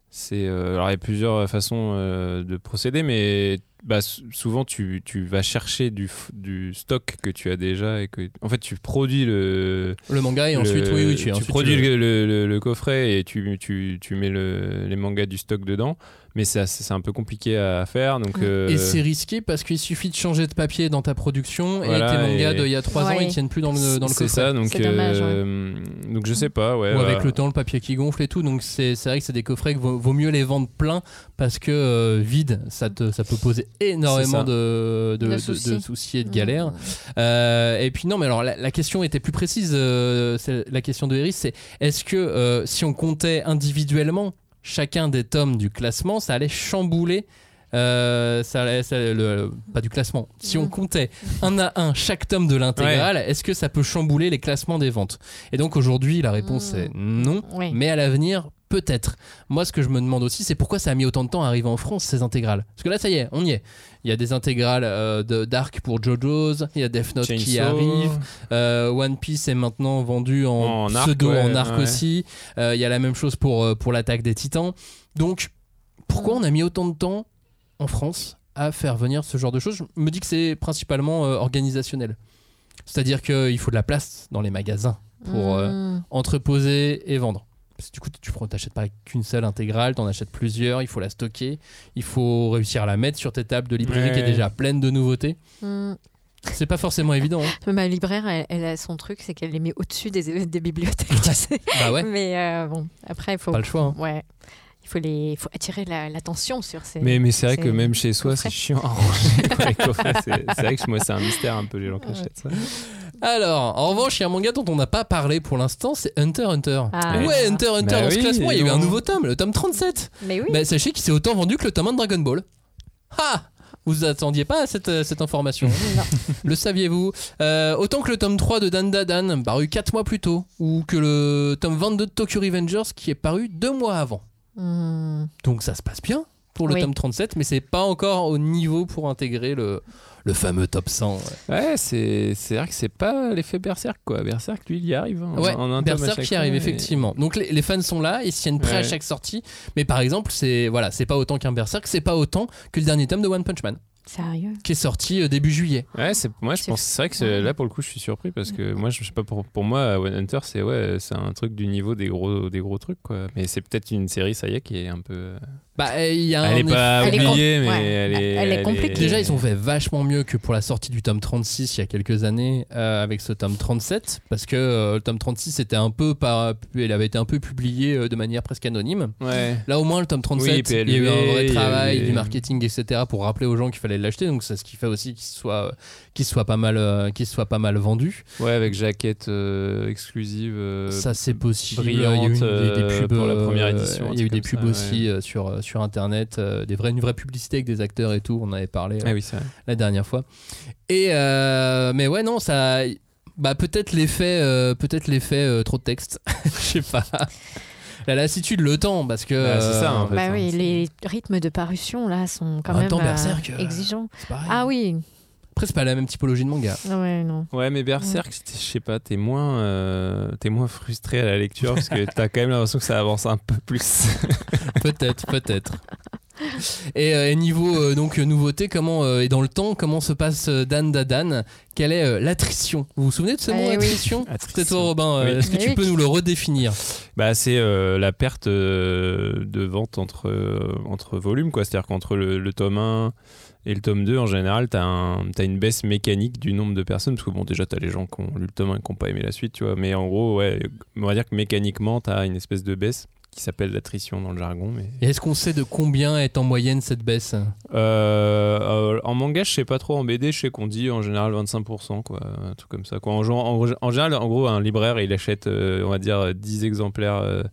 c'est, euh, alors, il y a plusieurs façons de procéder, mais bah, souvent, tu, tu vas chercher du, du stock que tu as déjà et que. En fait, tu produis le. Le manga et le- ensuite, oui, oui, tu, tu ensuite, produis tu- le, le- le- le coffret et tu, tu, tu mets le- les mangas du stock dedans. Mais c'est un peu compliqué à faire. Donc, euh, Et c'est risqué parce qu'il suffit de changer de papier dans ta production Voilà, et tes mangas et- d'il y a 3 ans ils tiennent plus dans le, dans le c'est coffret. ça. Donc, C'est dommage, euh, donc je sais pas. Ouais, Ou avec le temps, le papier qui gonfle et tout. Donc c'est c'est vrai que c'est des coffrets que vaut, vaut mieux les vendre pleins parce que euh, vide, ça, te, ça peut poser énormément de, de, soucis. de soucis et de galères. Mm. Euh, et puis non, mais alors la, la question était plus précise. euh, la question de Eris, c'est est-ce que euh, si on comptait individuellement chacun des tomes du classement, ça allait chambouler euh, ça le- pas du classement. Si on Mhm. comptait un à un chaque tome de l'intégrale, est-ce que ça peut chambouler les classements des ventes? Et donc aujourd'hui, la réponse Mhm. est non. Oui. Mais à l'avenir, peut-être. Moi, ce que je me demande aussi, c'est pourquoi ça a mis autant de temps à arriver en France, ces intégrales? Parce que là, ça y est, on y est. Il y a des intégrales euh, de Dark pour JoJo's, il y a Death Note qui arrive, euh, One Piece est maintenant vendu en, En arc, pseudo, ouais, en arc ouais. aussi. Euh, Il y a la même chose pour, euh, pour l'attaque des titans. Donc, pourquoi on a mis autant de temps en France à faire venir ce genre de choses? Je me dis que c'est principalement euh, organisationnel. C'est-à-dire qu'il faut de la place dans les magasins pour euh, Mm. entreposer et vendre. Parce que du coup, tu t'achètes pas qu'une seule intégrale, t'en achètes plusieurs, il faut la stocker, il faut réussir à la mettre sur tes tables de librairie qui est déjà pleine de nouveautés. Mm. C'est pas forcément évident. hein. Ma libraire, elle, elle a son truc, c'est qu'elle les met au-dessus des, des bibliothèques, tu sais. Bah ouais, Mais euh, bon, après, il faut. pas le choix. hein. Ouais. Il faut, les, il faut attirer la- l'attention sur ces. Mais, mais c'est vrai que même chez soi, c'est chiant à ranger. C'est vrai que moi, c'est un mystère un peu les gens qui achètent ça. Alors, en revanche, il y a un manga dont on n'a pas parlé pour l'instant, c'est Hunter x Hunter. Ah. Ouais, Hunter x Hunter Bah dans ce oui, classement, il y a eu un nouveau tome, le tome 37. Mais oui. Bah, sachez qu'il s'est autant vendu que le tome 1 de Dragon Ball. Ha Vous attendiez pas à cette, euh, cette information Non. Le saviez-vous? Euh, Autant que le tome 3 de Dan Dan, paru 4 mois plus tôt, ou que le tome 22 de Tokyo Revengers, qui est paru 2 mois avant. Mm. Donc ça se passe bien pour le Oui. tome 37, mais c'est pas encore au niveau pour intégrer le, le fameux top 100. ouais. Ouais, c'est c'est vrai que c'est pas l'effet Berserk, quoi. Berserk, lui, il y arrive. hein, Ouais, en Berserk qui arrive et- effectivement. Donc les, les fans sont là, ils se tiennent prêts à chaque sortie. Mais par exemple, c'est voilà, c'est pas autant qu'un Berserk, c'est pas autant que le dernier tome de One Punch Man, Sérieux qui est sorti euh, début juillet. Ouais, c'est moi je pense c'est vrai que là pour le coup je suis surpris parce que moi je sais pas pour, pour moi One Hunter c'est ouais c'est un truc du niveau des gros des gros trucs quoi. Mais c'est peut-être une série ça y est qui est un peu Bah, il y a elle est un pas Elle est oubliée mais ouais. elle est Elle est compliquée. Déjà, ils ont fait vachement mieux que pour la sortie du tome 36 il y a quelques années euh, avec ce tome 37, parce que euh, le tome 36 était un peu par, il avait été un peu publié euh, de manière presque anonyme. ouais Là, au moins, le tome 37, Oui, PLV, il y a eu un vrai travail, eu- du marketing, etc., pour rappeler aux gens qu'il fallait l'acheter. Donc, c'est ce qui fait aussi qu'il soit, qu'il soit pas mal, euh, qu'il soit pas mal vendu. ouais avec jaquette euh, exclusive euh, Ça, c'est possible. il y a eu des, des euh, pubs pour la euh, première édition, Il y a eu des pubs ça, aussi euh, sur euh, sur internet, euh, des vraies, une vraie publicité avec des acteurs et tout. On avait parlé. euh, ah oui c'est vrai la dernière fois. Et euh, mais ouais non ça bah peut-être l'effet euh, peut-être l'effet euh, trop de texte. Je sais pas. La lassitude, le temps parce que Bah, c'est ça, en fait. Bah hein, oui, les rythmes de parution là sont quand En même temps, euh, exigeants. Ah oui, Après, c'est pas la même typologie de manga. Ah ouais, non. Ouais, mais Berserk, je sais pas, t'es moins, euh, t'es moins frustré à la lecture parce que t'as quand même l'impression que ça avance un peu plus. peut-être, peut-être. Et, euh, et niveau euh, donc nouveauté, comment euh, et dans le temps, comment se passe euh, Dan Dadan? Quelle est euh, l'attrition? Vous vous souvenez de ce Eh mot attrition? C'était toi, Robin. euh, Oui. Est-ce que Eh tu peux nous le redéfinir? Bah, c'est euh, la perte euh, de vente entre, euh, entre volumes, quoi. C'est-à-dire qu'entre le, le tome 1 et le tome 2, en général, t'as un, t'as une baisse mécanique du nombre de personnes. Parce que, bon, déjà, t'as les gens qui ont lu le tome 1 et qui n'ont pas aimé la suite, tu vois. Mais en gros, ouais, on va dire que mécaniquement, t'as une espèce de baisse qui s'appelle l'attrition dans le jargon. Mais... Et est-ce qu'on sait de combien est en moyenne cette baisse Euh, euh, en manga, je sais pas trop. En BD, je sais qu'on dit en général 25%, quoi. Un truc comme ça. Quoi. En, genre- en, en général, en gros, un libraire, il achète, euh, on va dire, 10 exemplaires euh,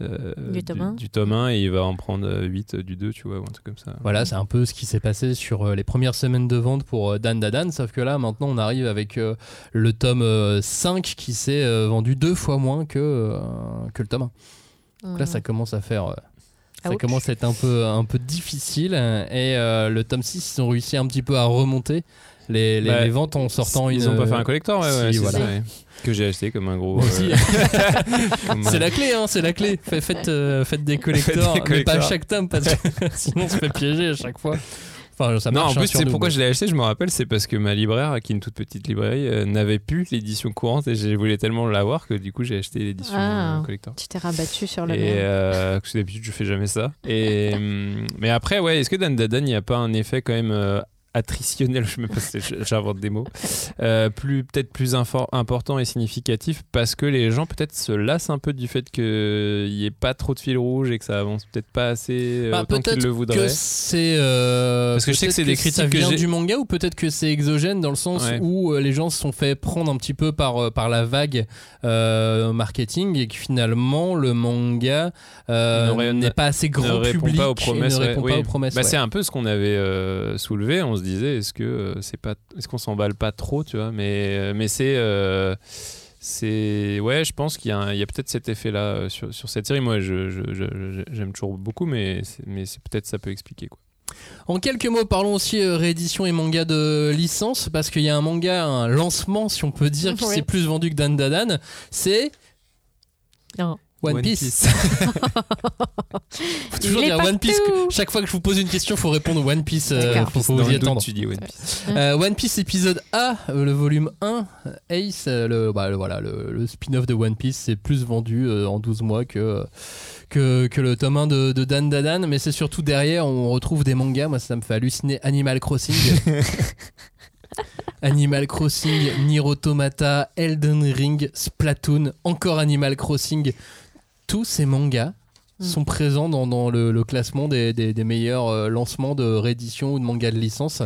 euh, Du tome un. du tome 1 et il va en prendre euh, 8 du 2, tu vois, ou un truc comme ça. Voilà, c'est un peu ce qui s'est passé sur euh, les premières semaines de vente pour euh, Dan Dadan, sauf que là, maintenant, on arrive avec euh, le tome euh, 5 qui s'est euh, vendu deux fois moins que, euh, que le tome 1. Donc là, ça commence à faire. euh, ça Ouch. commence à être un peu, un peu difficile. Et euh, le tome 6, ils ont réussi un petit peu à remonter les, les, Bah, les ventes en sortant Ils une. ont pas fait un collector, ouais, ouais, c'est voilà. ça, ouais. Que j'ai acheté comme un gros. Euh, C'est un- la clé, hein, c'est la clé. Fait- Faites, euh, faites des collectors, Faites des mais pas à chaque tome parce que sinon on se fait piéger à chaque fois. Enfin, ça Non, en hein, plus, c'est pourquoi je l'ai acheté, je me rappelle, c'est parce que ma libraire, qui est une toute petite librairie, euh, n'avait plus l'édition courante et je voulais tellement l'avoir que du coup, j'ai acheté l'édition Ah. euh, collector. Tu t'es rabattu sur le Et euh, d'habitude, je fais jamais ça. Et, mais après, ouais, est-ce que Dan Dadan, il n'y a pas un effet quand même euh, attritionnel, je me j'invente des mots, euh, plus peut-être plus important et significatif parce que les gens peut-être se lassent un peu du fait qu'il n'y ait pas trop de fil rouge et que ça avance peut-être pas assez euh, Bah, autant qu'ils le voudraient. c'est euh, Parce que je sais que c'est des ça critiques que vient du manga ou peut-être que c'est exogène dans le sens Ouais. où euh, les gens se sont fait prendre un petit peu par euh, par la vague euh, marketing et que finalement le manga Ne n'est pas assez grand ne public pas aux et promesses. ne ouais, répond oui. pas aux promesses. Bah, ouais. C'est un peu ce qu'on avait soulevé. On se disait, est-ce que euh, c'est pas, est-ce qu'on s'emballe pas trop, tu vois? Mais euh, mais c'est euh, c'est ouais, je pense qu'il y a, un- il y a peut-être cet effet-là euh, sur, sur cette série. Moi, je, je- je- je- j'aime toujours beaucoup, mais c'est, mais c'est peut-être ça peut expliquer quoi. En quelques mots, parlons aussi euh, réédition et manga de licence, parce qu'il y a un manga, un lancement, si on peut dire, qui Oui. s'est plus vendu que Dan Dadan. C'est Non. One, One Piece. Piece. faut toujours Il est dire One Piece. partout. Chaque fois que je vous pose une question, faut répondre One Piece. euh, faut, faut vous y attendre. tu dis One Piece. Euh, One Piece épisode A, euh, le volume 1, euh, Ace, euh, le, bah, le- voilà, le, le spin-off de One Piece, c'est plus vendu euh, en 12 mois que, que, que le tome 1 de, de Dan Dadan, mais c'est surtout derrière, on retrouve des mangas, moi ça me fait halluciner Animal Crossing. Animal Crossing, Nier Automata, Elden Ring, Splatoon, encore Animal Crossing. Tous ces mangas Mm. sont présents dans, dans le, le classement des, des- des meilleurs euh, lancements de réédition ou de mangas de licence.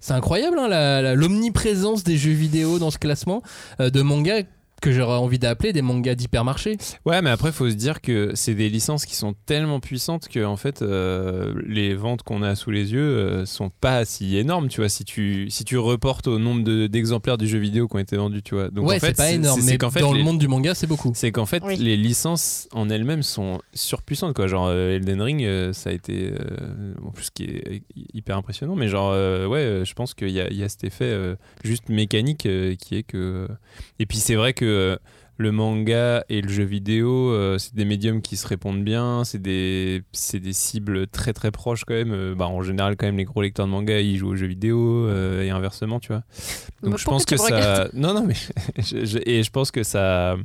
C'est incroyable hein, l'omniprésence des jeux vidéo dans ce classement euh, de mangas que j'aurais envie d'appeler des mangas d'hypermarché. Ouais, mais après, faut se dire que c'est des licences qui sont tellement puissantes que en fait, euh, les ventes qu'on a sous les yeux euh, sont pas si énormes, tu vois. Si tu si tu reportes au nombre de- d'exemplaires du jeu vidéo qui ont été vendus, tu vois. Donc ouais, en fait, c'est pas énorme, c'est mais qu'en fait, dans les- le monde du manga, c'est beaucoup. c'est qu'en fait, Oui. les licences en elles-mêmes sont surpuissantes, quoi. Genre euh, Elden Ring, euh, ça a été euh, en plus ce qui est hyper impressionnant, mais genre euh, ouais, je pense qu'il y a, il y a cet effet euh, juste mécanique euh, qui est que. Et puis c'est vrai que euh, le manga et le jeu vidéo, euh, c'est des médiums qui se répondent bien, c'est des, c'est des cibles très très proches quand même. Euh, bah, en général, quand même, les gros lecteurs de manga, ils jouent aux jeux vidéo euh, et inversement, tu vois. Donc Mais je pense que ça. Non, non, mais. je- je- et je pense que ça.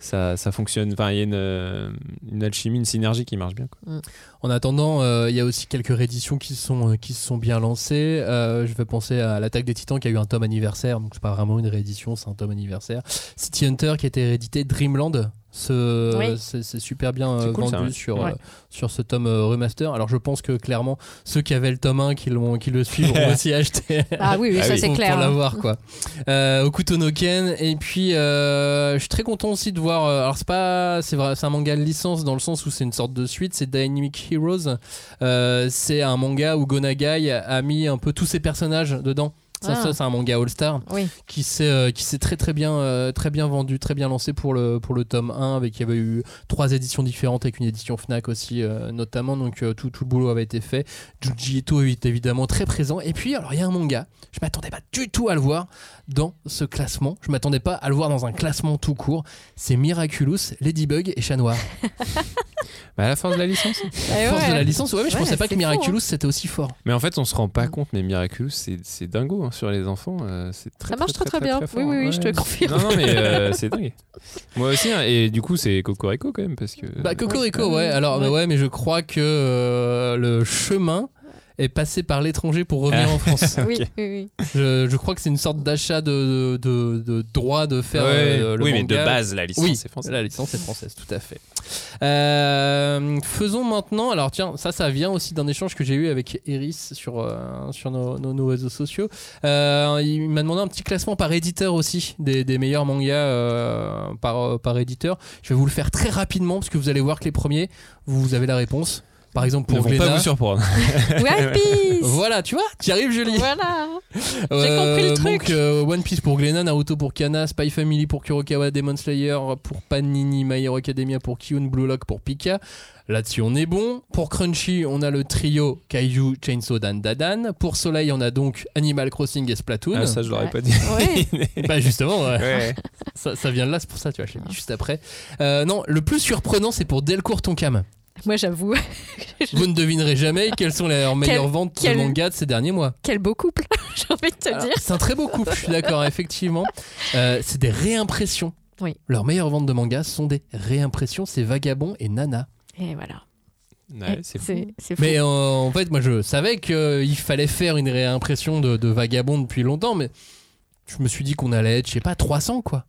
Ça, ça fonctionne. Enfin, il y a une, euh, une alchimie, une synergie qui marche bien. Quoi. En attendant, euh, il y a aussi quelques rééditions qui se sont, euh, qui sont bien lancées. Je vais penser à l'attaque des Titans qui a eu un tome anniversaire, donc c'est pas vraiment une réédition, c'est un tome anniversaire. City Hunter qui a été réédité, Dreamland. Ce, Oui. c'est, super bien euh, cool, vendu ça, ouais. sur, Ouais. euh, sur ce tome euh, remaster. Alors je pense que clairement, ceux qui avaient le tome 1 qui, l'ont, qui le suivent vont aussi acheter Ah oui, oui, Ah ça c'est pour, clair. pour hein. l'avoir quoi. Euh, Okuto no Ken et puis euh, je suis très content aussi de voir. euh, alors c'est pas, c'est vrai, c'est un manga de licence dans le sens où c'est une sorte de suite. C'est Dynamic Heroes. Euh, c'est un manga où Gonagai a mis un peu tous ses personnages dedans. Ça, Ah. ça, c'est un manga All-Star Oui. qui s'est euh, qui s'est très très bien euh, très bien vendu, très bien lancé pour le pour le tome 1 avec il y avait eu trois éditions différentes avec une édition Fnac aussi euh, notamment donc euh, tout tout le boulot avait été fait. Junji Ito est évidemment très présent et puis alors il y a un manga, je m'attendais pas du tout à le voir dans ce classement. Je m'attendais pas à le voir dans un classement tout court. C'est Miraculous, Ladybug et Chat Noir. Bah, à la force de la licence. Eh Force ouais. de la licence, ouais, mais je Ouais, pensais pas que fou, Miraculous c'était aussi fort. Mais en fait, on se rend pas compte, mais Miraculous, c'est c'est dingo hein, sur les enfants. euh, c'est très, Ça marche très, très, très bien. fort, Oui, oui, oui, je te confirme. Non, non, mais euh, c'est dingue. Moi aussi, hein, et du coup, c'est Cocorico quand même, parce que. Bah Cocorico, Ouais. ouais. Alors Ouais. mais ouais, mais je crois que euh, le chemin est passé par l'étranger pour revenir Ah. en France. Oui, oui, oui. je, je crois que c'est une sorte d'achat de, de, de droit de faire Ouais, euh, le oui, mais de base, la licence, Oui, c'est français. la licence est française, tout à fait. Euh, faisons maintenant, alors tiens, ça, ça vient aussi d'un échange que j'ai eu avec Eris sur, euh, sur nos, nos- nos réseaux sociaux. Euh, il m'a demandé un petit classement par éditeur aussi, des, des meilleurs mangas euh, par, par éditeur. Je vais vous le faire très rapidement, parce que vous allez voir que les premiers, vous avez la réponse. Par exemple, ne pour vont pas Glénat. vous surprendre. One Piece Voilà, tu vois, tu arrives, Julie. Voilà Euh, compris le truc. Donc euh, One Piece pour Glenna, Naruto pour Kana, Spy Family pour Kurokawa, Demon Slayer pour Panini, My Hero Academia pour Kyun, Blue Lock pour Pika. Là-dessus on est bon. Pour Crunchy, on a le trio Kaiju, Chainsaw Dan Dadan. Pour Soleil, on a donc Animal Crossing et Splatoon. Ah, ça, je l'aurais Ouais. pas dit. Ouais. Bah justement, ouais. Ouais. ça, ça vient de là, c'est pour ça, tu vois, je l'ai mis juste après. Euh, non, le plus surprenant, c'est pour Delcourt Tonkam. Moi, j'avoue, Vous ne devinerez jamais quelles sont leurs meilleures ventes quel- de manga de ces derniers mois. quel beau couple, j'ai envie de te Alors, dire. C'est un très beau couple, je suis d'accord, effectivement. Euh, c'est des réimpressions. Oui. Leurs meilleures ventes de mangas sont des réimpressions, c'est Vagabond et Nana. Et voilà. Ouais, c'est fou. C'est c'est fou. Mais euh, en fait, moi je savais qu'il fallait faire une réimpression de, de Vagabond depuis longtemps, mais je me suis dit qu'on allait être, je sais pas, 300 quoi.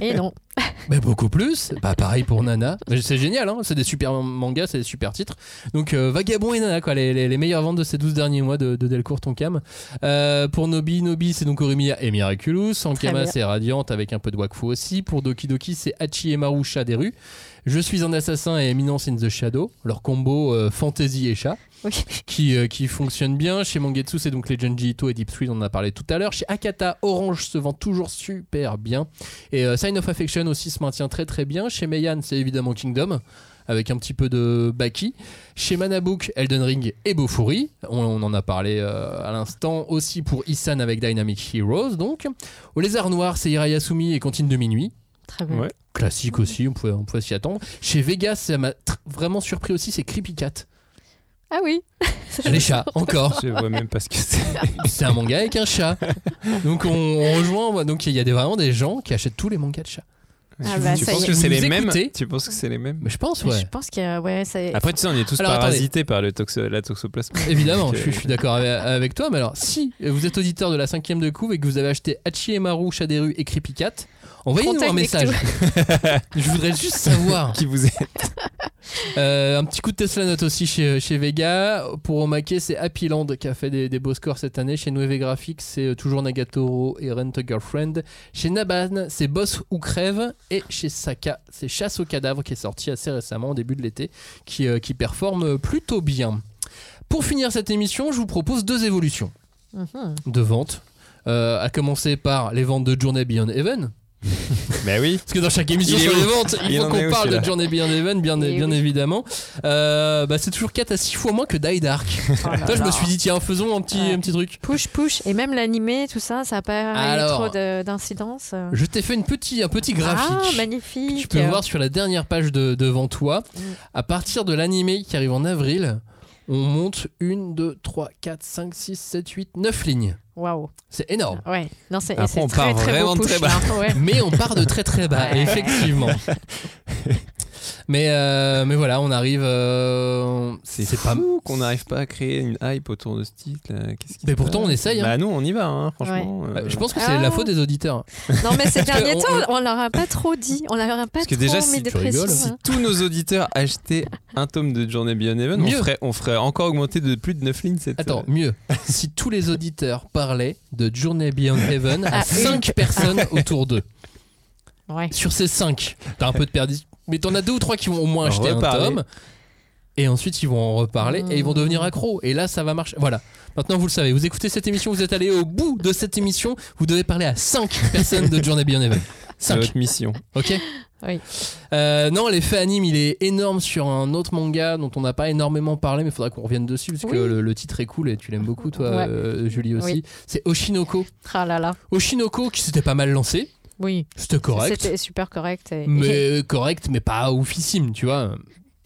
Et non. Mais beaucoup plus. Bah pareil pour Nana. C'est génial, hein c'est des super mangas, c'est des super titres. Donc euh, Vagabond et Nana, quoi, les, les- les meilleures ventes de ces 12 derniers mois de, de Delcourt Tonkam. Euh, pour Nobi, Nobi c'est donc Orimiya et Miraculous. Ankama c'est Radiante avec un peu de Wakfu aussi. Pour Doki Doki c'est Hachi et Maru Chat des rues. Je suis un assassin et Eminence in the Shadow. Leur combo euh, fantasy et chat Qui, euh, qui fonctionne bien. Chez Mangetsu, c'est donc les Junji Ito et Deep Street, on en a parlé tout à l'heure. Chez Akata, Orange se vend toujours super bien. Et euh, Sign of Affection aussi se maintient très très bien. Chez Meian, c'est évidemment Kingdom. Avec un petit peu de Baki. Chez Manabook, Elden Ring et Bofuri. On, on en a parlé euh, à l'instant. Aussi pour Isan avec Dynamic Heroes. Donc, au Lézard Noir, c'est Hirayasumi et Cantine de Minuit. Très bien. Ouais. Classique aussi, on pouvait, on pouvait s'y attendre. Chez Vegas, ça m'a vraiment surpris aussi, c'est Creepy Cat. Ah oui. Les chats, encore. Je vois même pas ce que c'est. C'est un manga avec un chat. Donc on, on rejoint. Donc il y a des, vraiment des gens qui achètent tous les mangas de chats. Ah bah, tu ça penses y est. que c'est Vous les mêmes écoutez Tu penses que c'est les mêmes Mais je pense, ouais. Je pense a. Ouais, ça Après, tu sais, on est tous Alors, attendez. parasités par le toxo- la toxoplasme. Évidemment, je, suis- je suis d'accord avec, avec toi. Mais alors, si vous êtes auditeur de la cinquième de couve et que vous avez acheté Hachi et Maru, rues et Creepy Cat, envoyez-nous un message. je voudrais juste savoir. Qui vous est Euh, un petit coup de Tesla Note aussi chez, chez Vega. Pour Omake, c'est Happy Land qui a fait des, des beaux scores cette année. Chez Nueve Graphics, c'est euh, toujours Nagatoro et Rent a Girlfriend. Chez Naban, c'est Boss ou Crève. Et chez Saka, c'est Chasse au cadavre qui est sorti assez récemment, au début de l'été, qui, euh, qui performe plutôt bien. Pour finir cette émission, je vous propose deux évolutions Mhm. de vente. Euh, à commencer par les ventes de Journey Beyond Heaven. Bah oui. Parce que dans chaque émission Il sur les ventes, il Il faut qu'on parle de Journey Beyond Heaven, bien, bien oui. évidemment. Euh, bah, c'est toujours 4 à 6 fois moins que Die Dark. Oh là Toi, je me suis dit, tiens, faisons un petit, Ouais. un petit truc. Push, push. Et même l'animé, tout ça, ça n'a pas eu trop de- d'incidence. Je t'ai fait une petit, un petit graphique. Ah, que magnifique. Tu peux voir sur la dernière page de, devant toi. Mm. À partir de l'animé qui arrive en avril, on monte 1, 2, 3, 4, 5, 6, 7, 8, 9 lignes. Waouh. C'est énorme. Ouais. Non, c'est Après, c'est on très, part très vraiment beau de très push, bas. Ouais. Mais on part de très très bas, Ouais. effectivement. mais, euh, mais voilà, on arrive. euh, C'est pas. fou qu'on n'arrive pas à créer une hype autour de ce titre. là. Mais pourtant, on essaye, hein. Bah nous, on y va, hein, franchement. Bah, euh, Je pense que c'est Ah. la faute des auditeurs. Non, mais ces derniers on- temps, on leur a pas trop dit. On leur a pas Parce que trop déjà, mis si tu rigoles. Si tous nos auditeurs achetaient un tome de Journée Beyond Heaven, on ferait, on ferait encore augmenter de plus de 9 lignes cette Attends, mieux. si tous les auditeurs parlaient de Journey Beyond Heaven à Ah, 5 une. personnes autour d'eux. Ouais. Sur ces 5, t'as un peu de perdu. Mais t'en as deux ou trois qui vont au moins acheter un tome. Et ensuite, ils vont en reparler et ils vont devenir accros. Et là, ça va marcher. Voilà. Maintenant, vous le savez. Vous écoutez cette émission, vous êtes allé au bout de cette émission. Vous devez parler à 5 personnes de Journey Beyond Heaven. C'est 5. votre mission. Ok? Oui. Euh, non, l'effet anime, il est énorme sur un autre manga dont on n'a pas énormément parlé, mais il faudra qu'on revienne dessus parce que Oui. le, le titre est cool et tu l'aimes beaucoup, toi, Ouais. euh, Julie aussi. Oui. C'est Oshinoko. Ah là là. Oshinoko qui s'était pas mal lancé. Oui. C'était correct. C'était super correct. Et, Mais correct, mais pas oufissime, tu vois.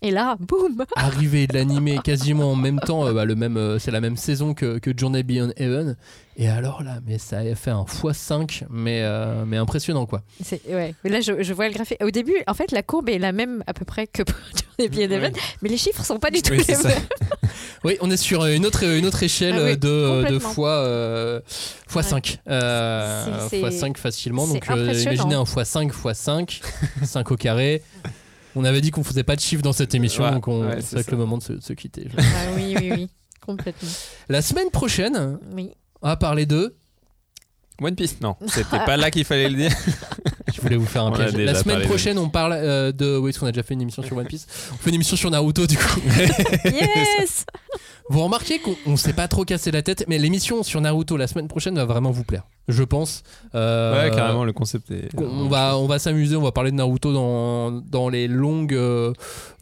Et là, boum Arrivé de l'animé quasiment en même temps, euh, bah, le même, euh, c'est la même saison que, que Journey Beyond Heaven. Et alors là, mais ça a fait un x5, mais, euh, mais impressionnant quoi. C'est- ouais. Mais là, je, je vois le graphique. Au début, en fait, la courbe est la même à peu près que pour les billets d'Even, mais les chiffres sont pas du tout Oui, les mêmes. Oui, on est sur une autre, une autre échelle Ah oui, de, de fois, fois 5. Euh, C'est- c'est- fois 5 facilement. Donc imaginez un fois 5 fois 5, 5 au carré. On avait dit qu'on faisait pas de chiffres dans cette émission, Ouais, donc on- ouais, c'est que ça. le moment de se, de se quitter. Ah oui, oui, oui. Complètement. La semaine prochaine, Oui. on va parler de. One Piece, non. C'était pas là qu'il fallait le dire. Je voulais vous faire un piège. La semaine prochaine, on parle euh, de. Oui, parce qu'on a déjà fait une émission sur One Piece? On fait une émission sur Naruto, du coup. Yes Vous remarquez qu'on on s'est pas trop cassé la tête, mais l'émission sur Naruto la semaine prochaine va vraiment vous plaire. Je pense. Euh, Ouais, carrément, le concept est. On va, on va s'amuser, on va parler de Naruto dans, dans les longues, euh,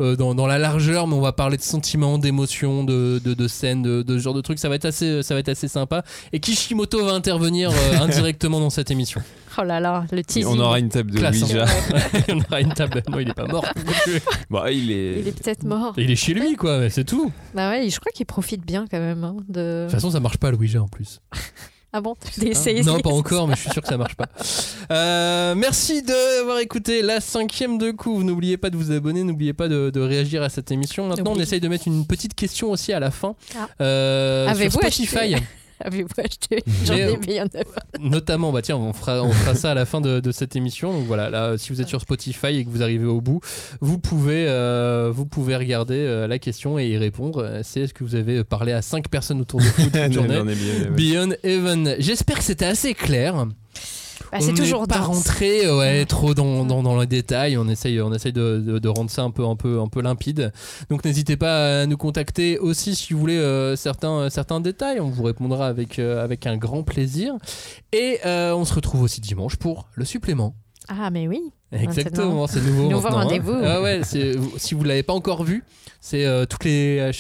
euh, dans, dans la largeur, mais on va parler de sentiments, d'émotions, de, de, de scènes, de, de ce genre de trucs. Ça va être assez, ça va être assez sympa. Et Kishimoto va intervenir euh, indirectement dans cette émission. Oh là là, le Et teasing. on aura une table de Classe, hein. Ouija. on aura une table. Non, il est pas mort. Bon, il est. Il est peut-être mort. Il est chez lui, quoi. mais C'est tout. Bah ouais, je crois qu'il profite bien quand même. hein, de... toute façon, ça marche pas le Ouija en plus. Ah bon T'as essayé non, pas encore, mais je suis sûr que ça marche pas. Euh, merci d'avoir écouté la cinquième de coup. N'oubliez pas de vous abonner, n'oubliez pas de, de réagir à cette émission. Maintenant, on essaye de mettre une petite question aussi à la fin Ah. euh, sur Spotify. Avez-vous acheté J'en Mais, ai euh, Notamment, bah tiens, on fera, on fera ça à la fin de, de cette émission. Donc voilà, là, si vous êtes sur Spotify et que vous arrivez au bout, vous pouvez, euh, vous pouvez regarder euh, la question et y répondre. C'est est-ce que vous avez parlé à 5 personnes autour de vous toute journée. Beyond Heaven. J'espère que c'était assez clair. Bah, c'est on toujours pas dense. rentré ouais, trop dans, dans, dans les détails. On essaye, on essaye de, de, de rendre ça un peu, un, peu, un peu limpide. Donc n'hésitez pas à nous contacter aussi si vous voulez euh, certains, certains détails. On vous répondra avec, euh, avec un grand plaisir. Et euh, on se retrouve aussi dimanche pour le supplément. Ah, mais oui. Exactement, c'est nouveau. Nouveau hein. rendez-vous. Ah ouais, si vous ne l'avez pas encore vu, c'est euh, toutes les euh,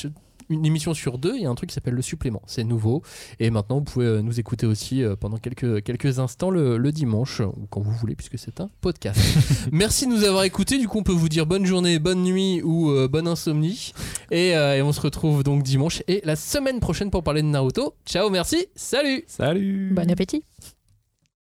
une émission sur deux, il y a un truc qui s'appelle le supplément. C'est nouveau. Et maintenant, vous pouvez euh, nous écouter aussi euh, pendant quelques, quelques instants le, le dimanche, ou quand vous voulez, puisque c'est un podcast. Merci de nous avoir écoutés. Du coup, on peut vous dire bonne journée, bonne nuit ou euh, bonne insomnie. Et, euh, et on se retrouve donc dimanche et la semaine prochaine pour parler de Naruto. Ciao, merci, salut Salut Bon appétit.